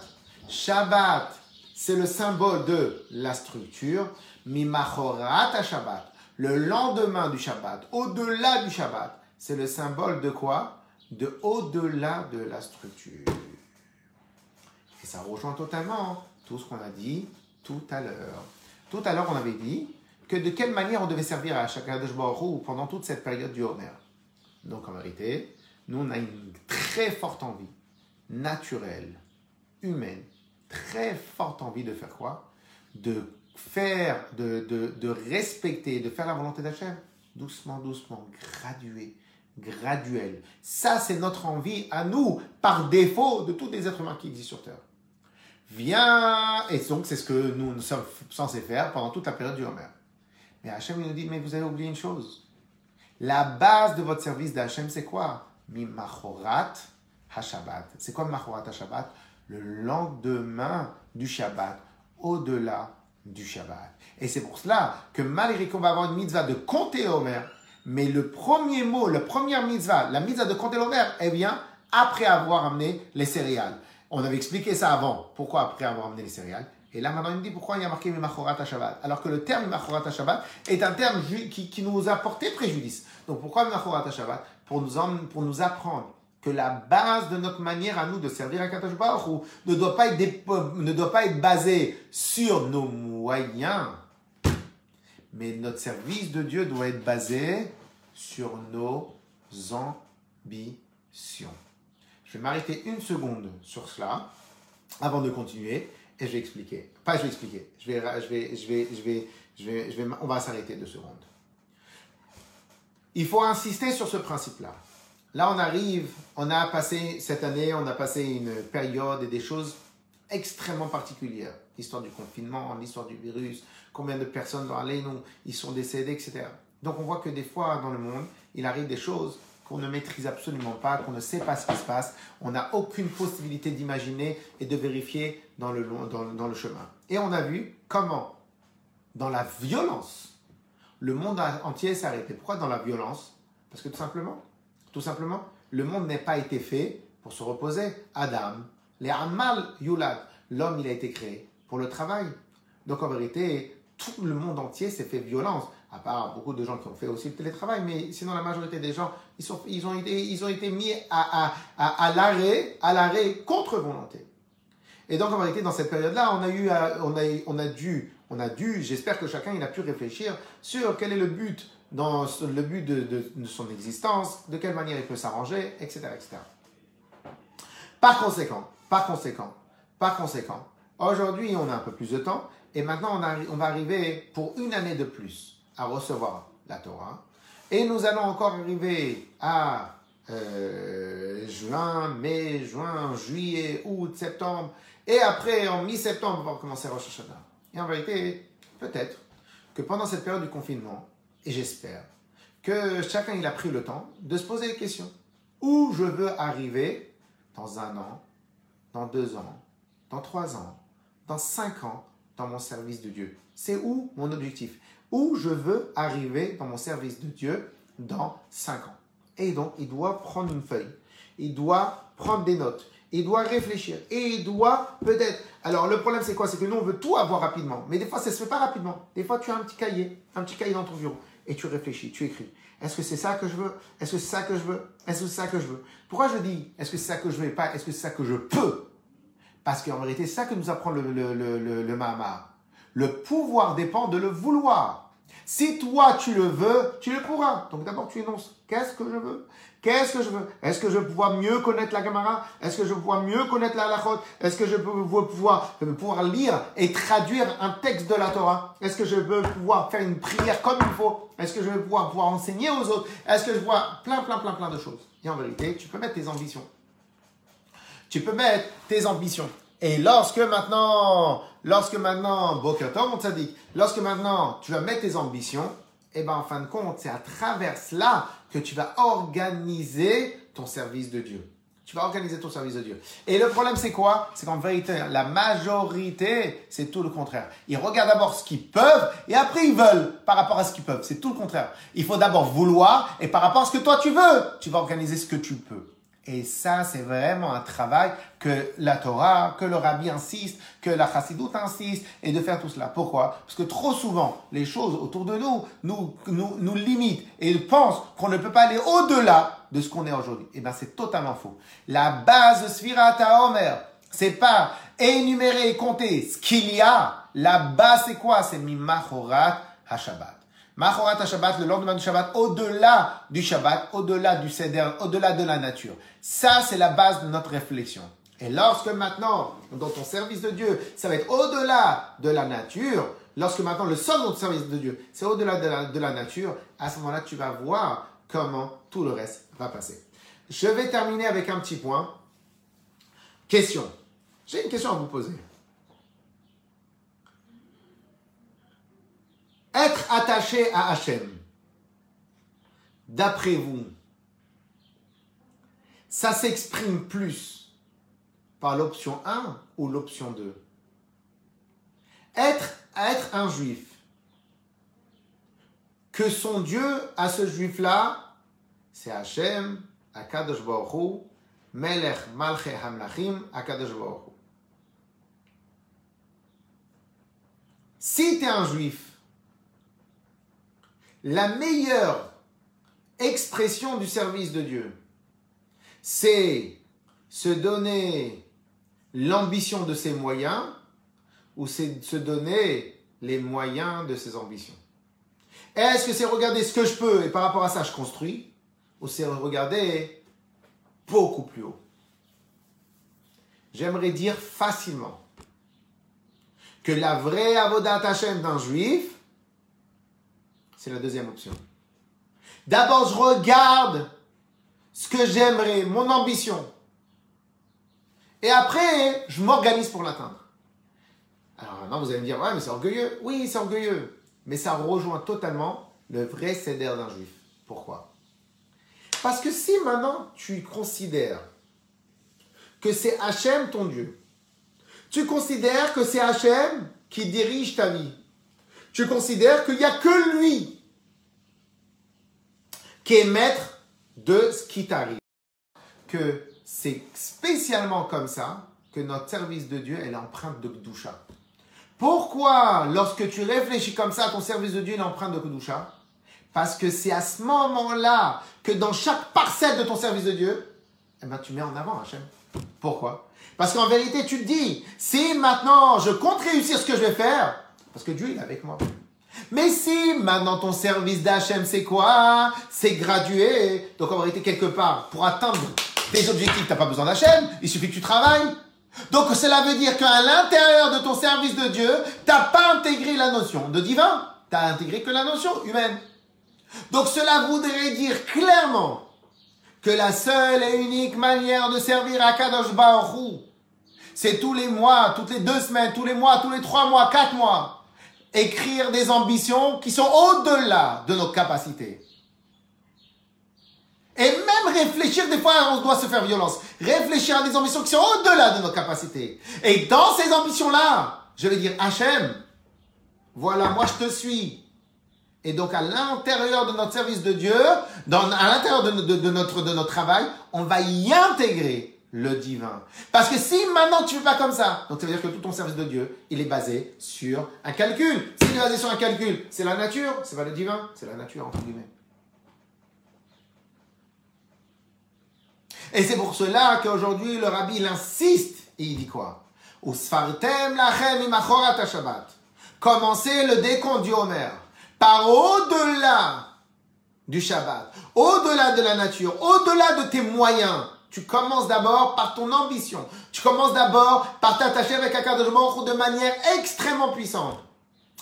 Speaker 2: Shabbat, c'est le symbole de la structure. Mimachorat à Shabbat, le lendemain du Shabbat, au-delà du Shabbat, c'est le symbole de quoi? De au-delà de la structure. Et ça rejoint totalement tout ce qu'on a dit tout à l'heure. Tout à l'heure, on avait dit que de quelle manière on devait servir à Shakadosh Baruch pendant toute cette période du Homer. Donc en vérité, nous on a une très forte envie, naturelle, humaine, très forte envie de faire quoi? De faire, de, de, de respecter, de faire la volonté d'Hachem, doucement, doucement, gradué, graduel. Ça, c'est notre envie à nous, par défaut de tous les êtres humains qui existent sur Terre. Viens, et donc c'est ce que nous, sommes censés faire pendant toute la période du Homer. Mais Hachem nous dit, mais vous avez oublié une chose. La base de votre service d'Hachem, c'est quoi? Mimachorat HaShabbat. C'est quoi Machorat HaShabbat? Le lendemain du Shabbat, au-delà du Shabbat. Et c'est pour cela que malgré qu'on va avoir une mitzvah de compter Homer, mais le premier mot, la première mitzvah, la mitzvah de compter l'Homer, elle vient après avoir amené les céréales. On avait expliqué ça avant. Pourquoi après avoir amené les céréales Et là, maintenant, il me dit pourquoi il y a marqué Shabbat Alors que le terme Mimachorat Shabbat est un terme qui, qui, nous a porté préjudice. Donc pourquoi Mimachorat Shabbat pour nous, pour nous apprendre que la base de notre manière à nous de servir à Baruch ne ne doit pas être basée sur nos moyens, mais notre service de Dieu doit être basé sur nos ambitions. Je vais m'arrêter une seconde sur cela avant de continuer et je vais expliquer. Pas je vais expliquer. Je vais, je vais, je vais, je vais, je vais, on va s'arrêter deux secondes. Il faut insister sur ce principe-là. Là, on arrive, on a passé cette année, on a passé une période et des choses extrêmement particulières. L'histoire du confinement, l'histoire du virus, combien de personnes dans aller, nous, ils sont décédés, etc. Donc on voit que des fois dans le monde, il arrive des choses qu'on ne maîtrise absolument pas, qu'on ne sait pas ce qui se passe, on n'a aucune possibilité d'imaginer et de vérifier dans le, dans, le chemin. Et on a vu comment, dans la violence, le monde entier s'est arrêté. Pourquoi dans la violence? Parce que tout simplement, tout simplement, le monde n'a pas été fait pour se reposer. Adam, les Amal l'homme il a été créé pour le travail. Donc en vérité, tout le monde entier s'est fait violence à part beaucoup de gens qui ont fait aussi le télétravail, mais sinon la majorité des gens, ils, ont, été, mis à, à, à, l'arrêt, à l'arrêt contre volonté. Et donc en réalité, dans cette période-là, on a eu, on a, dû, on a dû, j'espère que chacun il a pu réfléchir sur quel est le but dans le but de, son existence, de quelle manière il peut s'arranger, etc., etc. Par conséquent, par conséquent, par conséquent, aujourd'hui on a un peu plus de temps et maintenant on va arriver pour une année de plus à recevoir la Torah. Et nous allons encore arriver à euh, juin, mai, juin, juillet, août, septembre. Et après, en mi-septembre, on va commencer Rosh Hashanah. Et en vérité, peut-être que pendant cette période du confinement, et j'espère, que chacun il a pris le temps de se poser des questions. Où je veux arriver dans un an, dans deux ans, dans trois ans, dans cinq ans, dans mon service de Dieu? C'est où mon objectif? Où je veux arriver dans mon service de Dieu dans 5 ans. Et donc, il doit prendre une feuille, il doit prendre des notes, il doit réfléchir, et il doit peut-être... Alors, le problème, c'est quoi? C'est que nous, on veut tout avoir rapidement, mais des fois, ça ne se fait pas rapidement. Des fois, tu as un petit cahier, un petit cahier dans ton bureau, et tu réfléchis, tu écris. Est-ce que c'est ça que je veux? Est-ce que c'est ça que je veux? Est-ce que c'est ça que je veux? Pourquoi je dis est-ce que c'est ça que je veux et pas est-ce que c'est ça que je peux? Parce qu'en vérité, c'est ça que nous apprend le, le, le, pouvoir dépend de le vouloir. Si toi tu le veux, tu le pourras. Donc d'abord tu énonces qu'est-ce que je veux? Qu'est-ce que je veux? Est-ce que je veux pouvoir mieux connaître la Gemara? Est-ce que je veux pouvoir mieux connaître la Halachot? Est-ce que je veux pouvoir, pouvoir lire et traduire un texte de la Torah? Est-ce que je veux pouvoir faire une prière comme il faut? Est-ce que je veux pouvoir, pouvoir enseigner aux autres? Est-ce que je vois plein, plein, plein, plein de choses? Et en vérité, tu peux mettre tes ambitions. Tu peux mettre tes ambitions. Et lorsque maintenant, lorsque maintenant, Bokertom, on dit, lorsque maintenant tu vas mettre tes ambitions, et eh ben en fin de compte, c'est à travers cela que tu vas organiser ton service de Dieu. Tu vas organiser ton service de Dieu. Et le problème, c'est quoi? C'est qu'en vérité, la majorité, c'est tout le contraire. Ils regardent d'abord ce qu'ils peuvent et après ils veulent par rapport à ce qu'ils peuvent. C'est tout le contraire. Il faut d'abord vouloir et par rapport à ce que toi tu veux, tu vas organiser ce que tu peux. Et ça, c'est vraiment un travail que la Torah, que le rabbi insiste, que la chassidoute insiste, et de faire tout cela. Pourquoi? Parce que trop souvent, les choses autour de nous nous, nous, nous limitent et ils pensent qu'on ne peut pas aller au-delà de ce qu'on est aujourd'hui. Eh bien, c'est totalement faux. La base de Svirata Omer, c'est pas énumérer et compter ce qu'il y a. La base, c'est quoi? C'est Mimachorat HaShabbat. Machorat Shabbat, le lendemain du Shabbat, au-delà du Shabbat, au-delà du Seder, au-delà de la nature. Ça, c'est la base de notre réflexion. Et lorsque maintenant, dans ton service de Dieu, ça va être au-delà de la nature, lorsque maintenant le seul de ton service de Dieu, c'est au-delà de la nature, à ce moment-là, tu vas voir comment tout le reste va passer. Je vais terminer avec un petit point. Question. J'ai une question à vous poser. Être attaché à Hachem, d'après vous, ça s'exprime plus par l'option 1 ou l'option 2 être, être un juif, que son Dieu à ce juif-là, c'est Hachem, Akadosh Baruch Melech Malche Hamlachim, Akadosh Baruch Si tu es un juif, la meilleure expression du service de Dieu, c'est se donner l'ambition de ses moyens ou c'est se donner les moyens de ses ambitions. Est-ce que c'est regarder ce que je peux et par rapport à ça je construis ou c'est regarder beaucoup plus haut? J'aimerais dire facilement que la vraie avodat Hashem d'un juif, c'est la deuxième option. D'abord, je regarde ce que j'aimerais, mon ambition. Et après, je m'organise pour l'atteindre. Alors maintenant, vous allez me dire, ouais, mais c'est orgueilleux. Oui, c'est orgueilleux. Mais ça rejoint totalement le vrai céder d'un juif. Pourquoi? Parce que si maintenant tu considères que c'est Hachem ton Dieu, tu considères que c'est Hachem qui dirige ta vie, tu considères qu'il n'y a que lui qui est maître de ce qui t'arrive. Que c'est spécialement comme ça que notre service de Dieu est empreinte de Kdusha. Pourquoi, lorsque tu réfléchis comme ça, ton service de Dieu est empreinte de Kdusha Parce que c'est à ce moment-là que dans chaque parcelle de ton service de Dieu, eh ben, tu mets en avant Hachem. Pourquoi? Parce qu'en vérité, tu te dis, si maintenant je compte réussir ce que je vais faire, parce que Dieu est avec moi. Mais si maintenant ton service d'Hachem, c'est quoi? C'est gradué. Donc en vérité, quelque part, pour atteindre tes objectifs, tu n'as pas besoin d'Hachem, il suffit que tu travailles. Donc cela veut dire qu'à l'intérieur de ton service de Dieu, tu n'as pas intégré la notion de divin, tu as intégré que la notion humaine. Donc cela voudrait dire clairement que la seule et unique manière de servir à Kadosh Baruch c'est tous les mois, toutes les deux semaines, tous les mois, tous les trois mois, quatre mois, écrire des ambitions qui sont au-delà de notre capacité. Et même réfléchir, des fois, on doit se faire violence. Réfléchir à des ambitions qui sont au-delà de nos capacités. Et dans ces ambitions-là, je vais dire, Hachem, voilà, moi je te suis. Et donc, à l'intérieur de notre service de Dieu, dans, à l'intérieur de, de, notre, de notre travail, on va y intégrer le divin. Parce que si maintenant tu ne fais pas comme ça, donc ça veut dire que tout ton service de Dieu, il est basé sur un calcul. S'il est basé sur un calcul, c'est la nature, c'est pas le divin, c'est la nature, entre guillemets. Et c'est pour cela qu'aujourd'hui, le rabbi, il insiste, et il dit quoi? Commencez le décompte du Homer par au-delà du Shabbat, au-delà de la nature, au-delà de tes moyens. Tu commences d'abord par ton ambition. Tu commences d'abord par t'attacher avec Akadosh Baruch de manière extrêmement puissante.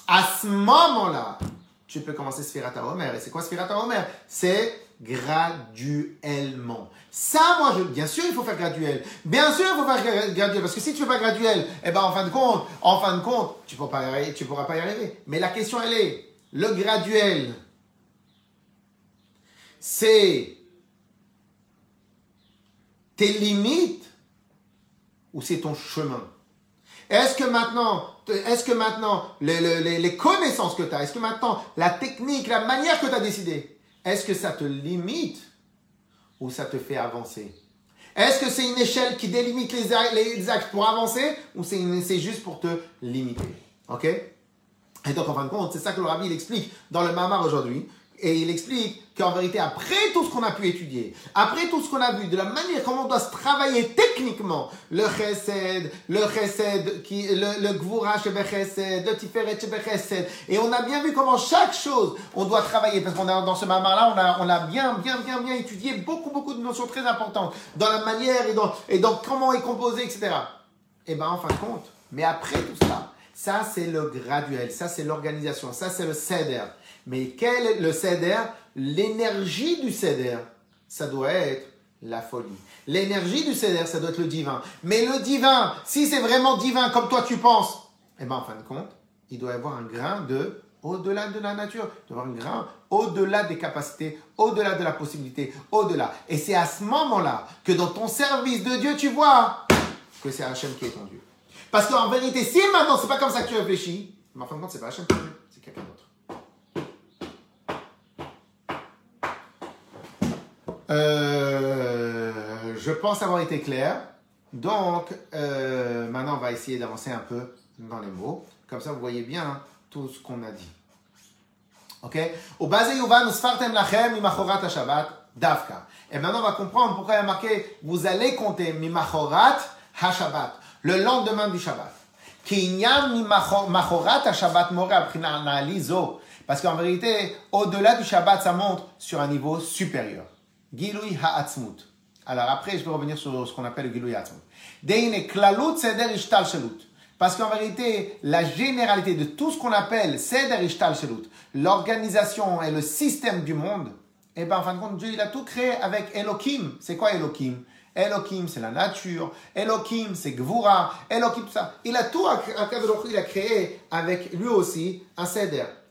Speaker 2: À ce moment-là, tu peux commencer Sphirata Omer. Et c'est quoi Sphirata Omer? C'est graduellement. Ça, moi, bien sûr, il faut faire graduel. Bien sûr, il faut faire graduel. Parce que si tu ne fais pas graduel, eh ben, en fin de compte, en fin de compte, tu ne pourras pas y arriver. Mais la question, elle est, le graduel, c'est tes limites ou c'est ton chemin? Est-ce que maintenant, est-ce que maintenant, les, les connaissances que tu as, est-ce que maintenant, la technique, la manière que tu as décidé, est-ce que ça te limite ou ça te fait avancer? Est-ce que c'est une échelle qui délimite les, les pour avancer ou c'est juste pour te limiter? Ok? Et donc en fin de compte, c'est ça que le rabbi il explique dans le Mamar aujourd'hui. Et il explique qu'en vérité, après tout ce qu'on a pu étudier, après tout ce qu'on a vu, de la manière comment on doit se travailler techniquement, le chesed, le chesed, qui, le, le gvura chesed, le tiferet chesed, et on a bien vu comment chaque chose, on doit travailler, parce qu'on a, dans ce mamar-là, on a, on a bien, bien, bien, bien étudié beaucoup, beaucoup de notions très importantes, dans la manière et dans, et dans comment est composé, etc. Et ben, en fin de compte, mais après tout ça, ça c'est le graduel, ça c'est l'organisation, ça c'est le seder. Mais quel est le céder L'énergie du céder, ça doit être la folie. L'énergie du céder, ça doit être le divin. Mais le divin, si c'est vraiment divin comme toi tu penses, eh bien en fin de compte, il doit y avoir un grain de au-delà de la nature, il doit y avoir un grain au-delà des capacités, au-delà de la possibilité, au-delà. Et c'est à ce moment-là que dans ton service de Dieu, tu vois que c'est Hachem qui est ton Dieu. Parce qu'en vérité, si maintenant c'est pas comme ça que tu réfléchis, mais en fin de compte, c'est pas Hachem qui est ton Dieu, c'est quelqu'un d'autre. Euh, je pense avoir été clair. Donc, euh, maintenant, on va essayer d'avancer un peu dans les mots. Comme ça, vous voyez bien tout ce qu'on a dit. Ok? Et maintenant, on va comprendre pourquoi il y a marqué vous allez compter mimachorat Shabbat, le lendemain du Shabbat. Parce qu'en vérité, au-delà du Shabbat, ça monte sur un niveau supérieur. Gilui ha'atzmut. Alors après, je vais revenir sur ce qu'on appelle le Gilui ha'atzmut. Deine klalut seder ishtal shalut. Parce qu'en vérité, la généralité de tout ce qu'on appelle seder ishtal shalut, l'organisation et le système du monde, eh bien, en fin de compte, Dieu, il a tout créé avec Elohim. C'est quoi Elohim? Elohim, c'est la nature. Elohim, c'est Gvura. Elohim, tout ça. Il a tout, il a créé avec lui aussi un seder.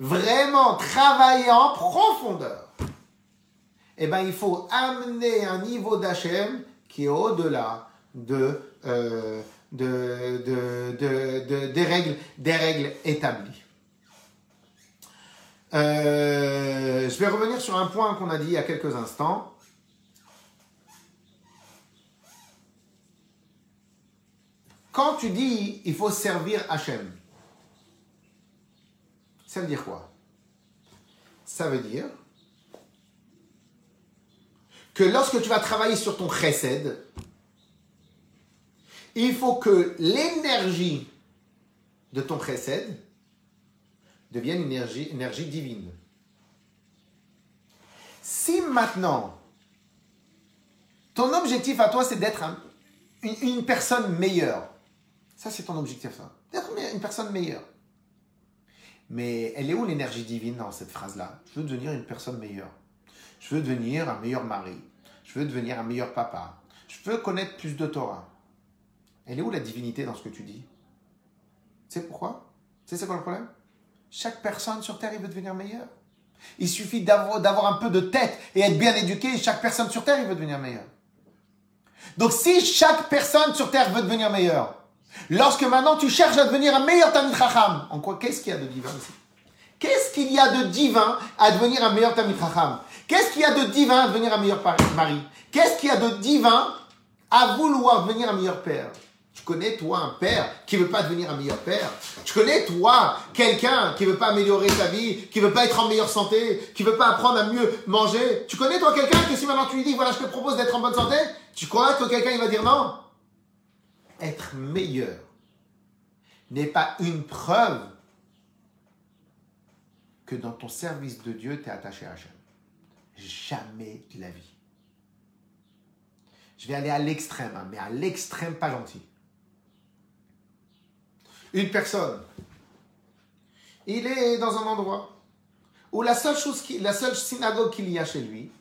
Speaker 2: vraiment travailler en profondeur, eh ben, il faut amener un niveau d'Hachem qui est au-delà de, euh, de, de, de, des, règles, des règles établies. Euh, je vais revenir sur un point qu'on a dit il y a quelques instants. Quand tu dis il faut servir Hachem, ça veut dire quoi? Ça veut dire que lorsque tu vas travailler sur ton chesed, il faut que l'énergie de ton chesed devienne une énergie, divine. Si maintenant, ton objectif à toi, c'est d'être une, personne meilleure, ça c'est ton objectif, d'être une personne meilleure. Mais elle est où l'énergie divine dans cette phrase-là? Je veux devenir une personne meilleure. Je veux devenir un meilleur mari. Je veux devenir un meilleur papa. Je veux connaître plus de Torah. Elle est où la divinité dans ce que tu dis? C'est pourquoi? C'est quoi le problème? Chaque personne sur Terre, il veut devenir meilleur. Il suffit d'avoir un peu de tête et être bien éduqué. Chaque personne sur Terre, il veut devenir meilleur. Donc si chaque personne sur Terre veut devenir meilleur, Lorsque maintenant tu cherches à devenir un meilleur Tamid Chacham, en quoi qu'est-ce qu'il y a de divin ici Qu'est-ce qu'il y a de divin à devenir un meilleur Tamid Chacham Qu'est-ce qu'il y a de divin à devenir un meilleur mari Qu'est-ce qu'il y a de divin à vouloir devenir un meilleur père tu connais, toi, un père qui veut pas devenir un meilleur père. Tu connais, toi, quelqu'un qui veut pas améliorer sa vie, qui veut pas être en meilleure santé, qui veut pas apprendre à mieux manger. Tu connais, toi, quelqu'un que si maintenant tu lui dis, voilà, je te propose d'être en bonne santé, tu crois que quelqu'un, il va dire non être meilleur n'est pas une preuve que dans ton service de Dieu, tu es attaché à Hachem. Jamais de la vie. Je vais aller à l'extrême, hein, mais à l'extrême pas gentil. Une personne, il est dans un endroit où la seule, synagogue qu'il y a chez lui,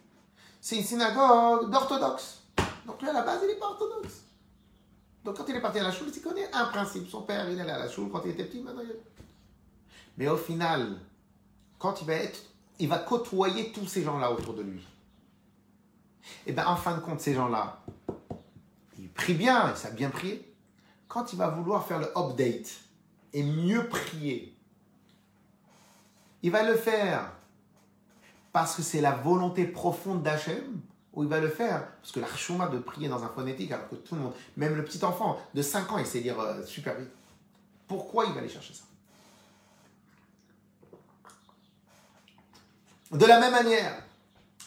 Speaker 2: c'est une synagogue d'orthodoxe. Donc lui, à la base, il n'est pas orthodoxe. Donc quand il est parti à la choule, il connaît un principe. Son père, il allait à la choule quand il était petit, maintenant. Mais au final, quand il va être il va côtoyer tous ces gens-là autour de lui. Et bien, en fin de compte, ces gens-là, ils prient bien, ils savent bien prier. Quand il va vouloir faire le update et mieux prier, il va le faire parce que c'est la volonté profonde d'Hachem il va le faire parce que l'archouma de prier dans un phonétique alors que tout le monde, même le petit enfant de 5 ans, il sait dire euh, super vite. Pourquoi il va aller chercher ça? De la même manière,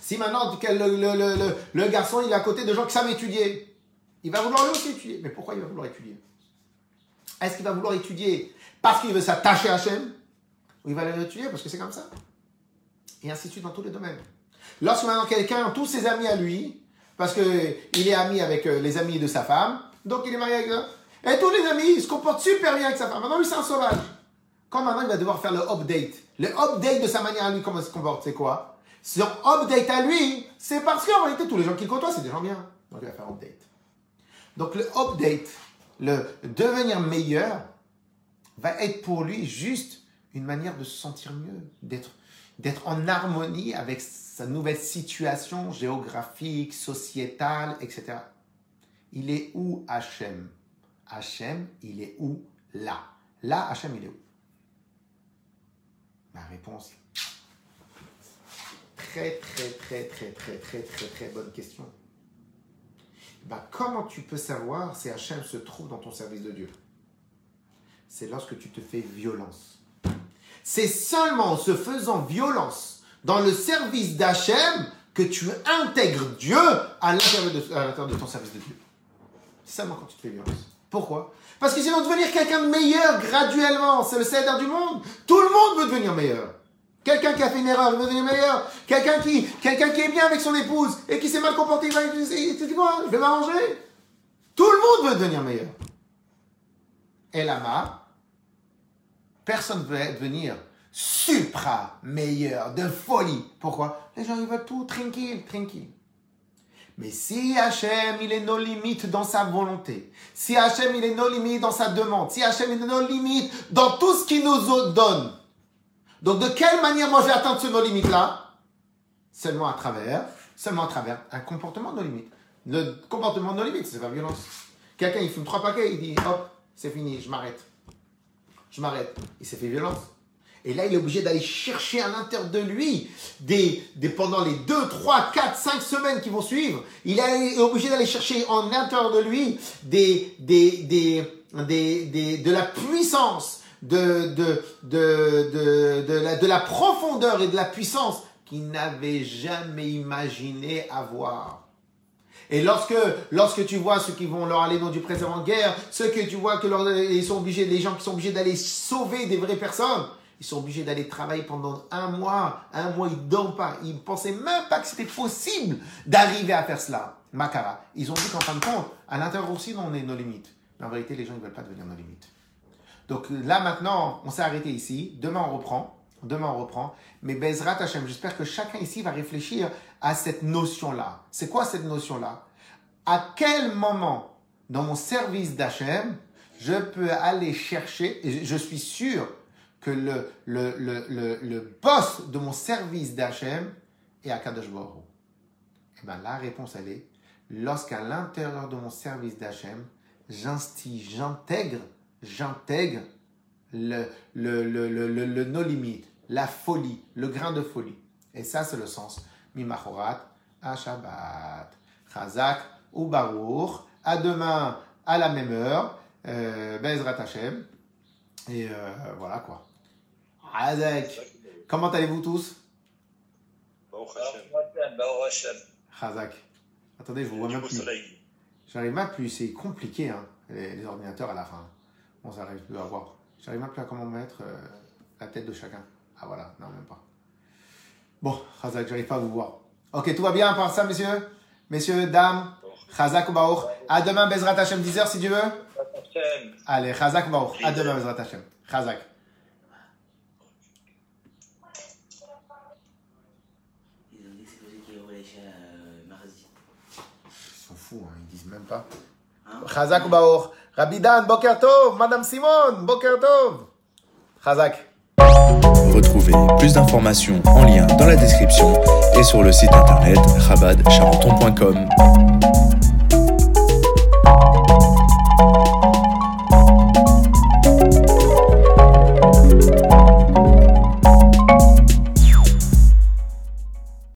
Speaker 2: si maintenant le, garçon il est à côté de gens qui savent étudier, il va vouloir lui aussi étudier. Mais pourquoi il va vouloir étudier? Est-ce qu'il va vouloir étudier parce qu'il veut s'attacher à Hachem? Ou il va aller étudier parce que c'est comme ça? Et ainsi de suite dans tous les domaines. Lorsque maintenant quelqu'un, tous ses amis à lui, parce qu'il est ami avec euh, les amis de sa femme, donc il est marié avec eux, et tous les amis, ils se comportent super bien avec sa femme. Maintenant, lui, c'est un sauvage. Quand maintenant, il va devoir faire le update. Le update de sa manière à lui, comment il se comporte, c'est quoi? Son update à lui, c'est parce qu'en réalité, tous les gens qu'il côtoie, c'est des gens bien. Donc, il va faire update. Donc, le update, le devenir meilleur, va être pour lui juste une manière de se sentir mieux, d'être en harmonie avec sa nouvelle situation géographique, sociétale, etc. Il est où Hachem? Hachem, il est où? Là. Là, Hachem, il est où? Ma réponse, très, très, très, très, très, très, très, très bonne question. Bah, comment tu peux savoir si Hachem se trouve dans ton service de Dieu? C'est lorsque tu te fais violence. C'est seulement en se faisant violence dans le service d'Hachem que tu intègres Dieu à l'intérieur de, ton service de Dieu. Seulement quand tu te fais violence. Pourquoi? Parce que sinon, devenir quelqu'un de meilleur graduellement, c'est le cédère du monde. Tout le monde veut devenir meilleur. Quelqu'un qui a fait une erreur, veut devenir meilleur. Quelqu'un qui, quelqu'un qui est bien avec son épouse et qui s'est mal comporté, il va dire quoi? Je vais m'arranger. Tout le monde veut devenir meilleur. Et là-bas, personne ne veut devenir supra meilleur, de folie. Pourquoi? Les gens, ils veulent tout tranquille, tranquille. Mais si Hachem, il est nos limites dans sa volonté, si Hachem, il est nos limites dans sa demande, si Hachem, il est nos limites dans tout ce qu'il nous donne, donc de quelle manière moi je vais atteindre ce nos limites-là? Seulement à travers, seulement à travers un comportement de nos limites. Le comportement de nos limites, c'est la violence. Quelqu'un, il fume trois paquets, il dit, hop, c'est fini, je m'arrête. Je m'arrête. Il s'est fait violence. Et là, il est obligé d'aller chercher à l'intérieur de lui, pendant les 2, 3, 4, 5 semaines qui vont suivre, il est obligé d'aller chercher en l'intérieur de lui de la puissance, de la profondeur et de la puissance qu'il n'avait jamais imaginé avoir. Et lorsque, lorsque tu vois ceux qui vont leur aller dans du présent en guerre, ceux que tu vois que ils sont obligés, les gens qui sont obligés d'aller sauver des vraies personnes, ils sont obligés d'aller travailler pendant un mois. Un mois, ils ne dorment pas. Ils ne pensaient même pas que c'était possible d'arriver à faire cela. Makara. Ils ont dit qu'en fin de compte, à l'intérieur aussi, on est nos limites. Mais en vérité, les gens ne veulent pas devenir nos limites. Donc là, maintenant, on s'est arrêté ici. Demain, on reprend. Demain, on reprend. Mais Bezrat Hashem, j'espère que chacun ici va réfléchir à cette notion-là. C'est quoi cette notion-là? À quel moment, dans mon service d'Hachem, je peux aller chercher, et je suis sûr que le, le, le, le, boss de mon service d'Hachem est à Kadosh Baruch Eh bien, la réponse, elle est, lorsqu'à l'intérieur de mon service d'Hachem, j'intègre, j'intègre le, le, le, le, le, no limit, la folie, le grain de folie. Et ça, c'est le sens. Mimachorat, à Shabbat, Chazak ou Baruch. À demain, à la même heure. Euh, Bezrat Hashem. Et euh, voilà quoi. Hazek. Comment allez-vous tous? Hazak. Attendez, je vous vois même plus. J'arrive même plus, c'est compliqué, hein, les, ordinateurs à la fin. On s'arrive plus à voir. J'arrive même plus à comment mettre euh, la tête de chacun. Ah voilà, non, même pas. Bon, Hazak, j'arrive pas à vous voir. Ok, tout va bien par ça, messieurs? Messieurs, dames Chazak ou Baour. À demain, Bezrat Hashem, 10h si tu veux. Allez, Chazak ou Baour. À demain, Bezrat Hashem. Chazak. Hein, ils disent même pas. Chazak ou Baor. Rabidan, Boker Tov, Madame Simone, Boker Tov. Chazak. Retrouvez
Speaker 1: Retrouvez plus d'informations en lien dans la description et sur le site internet rabadcharenton.com.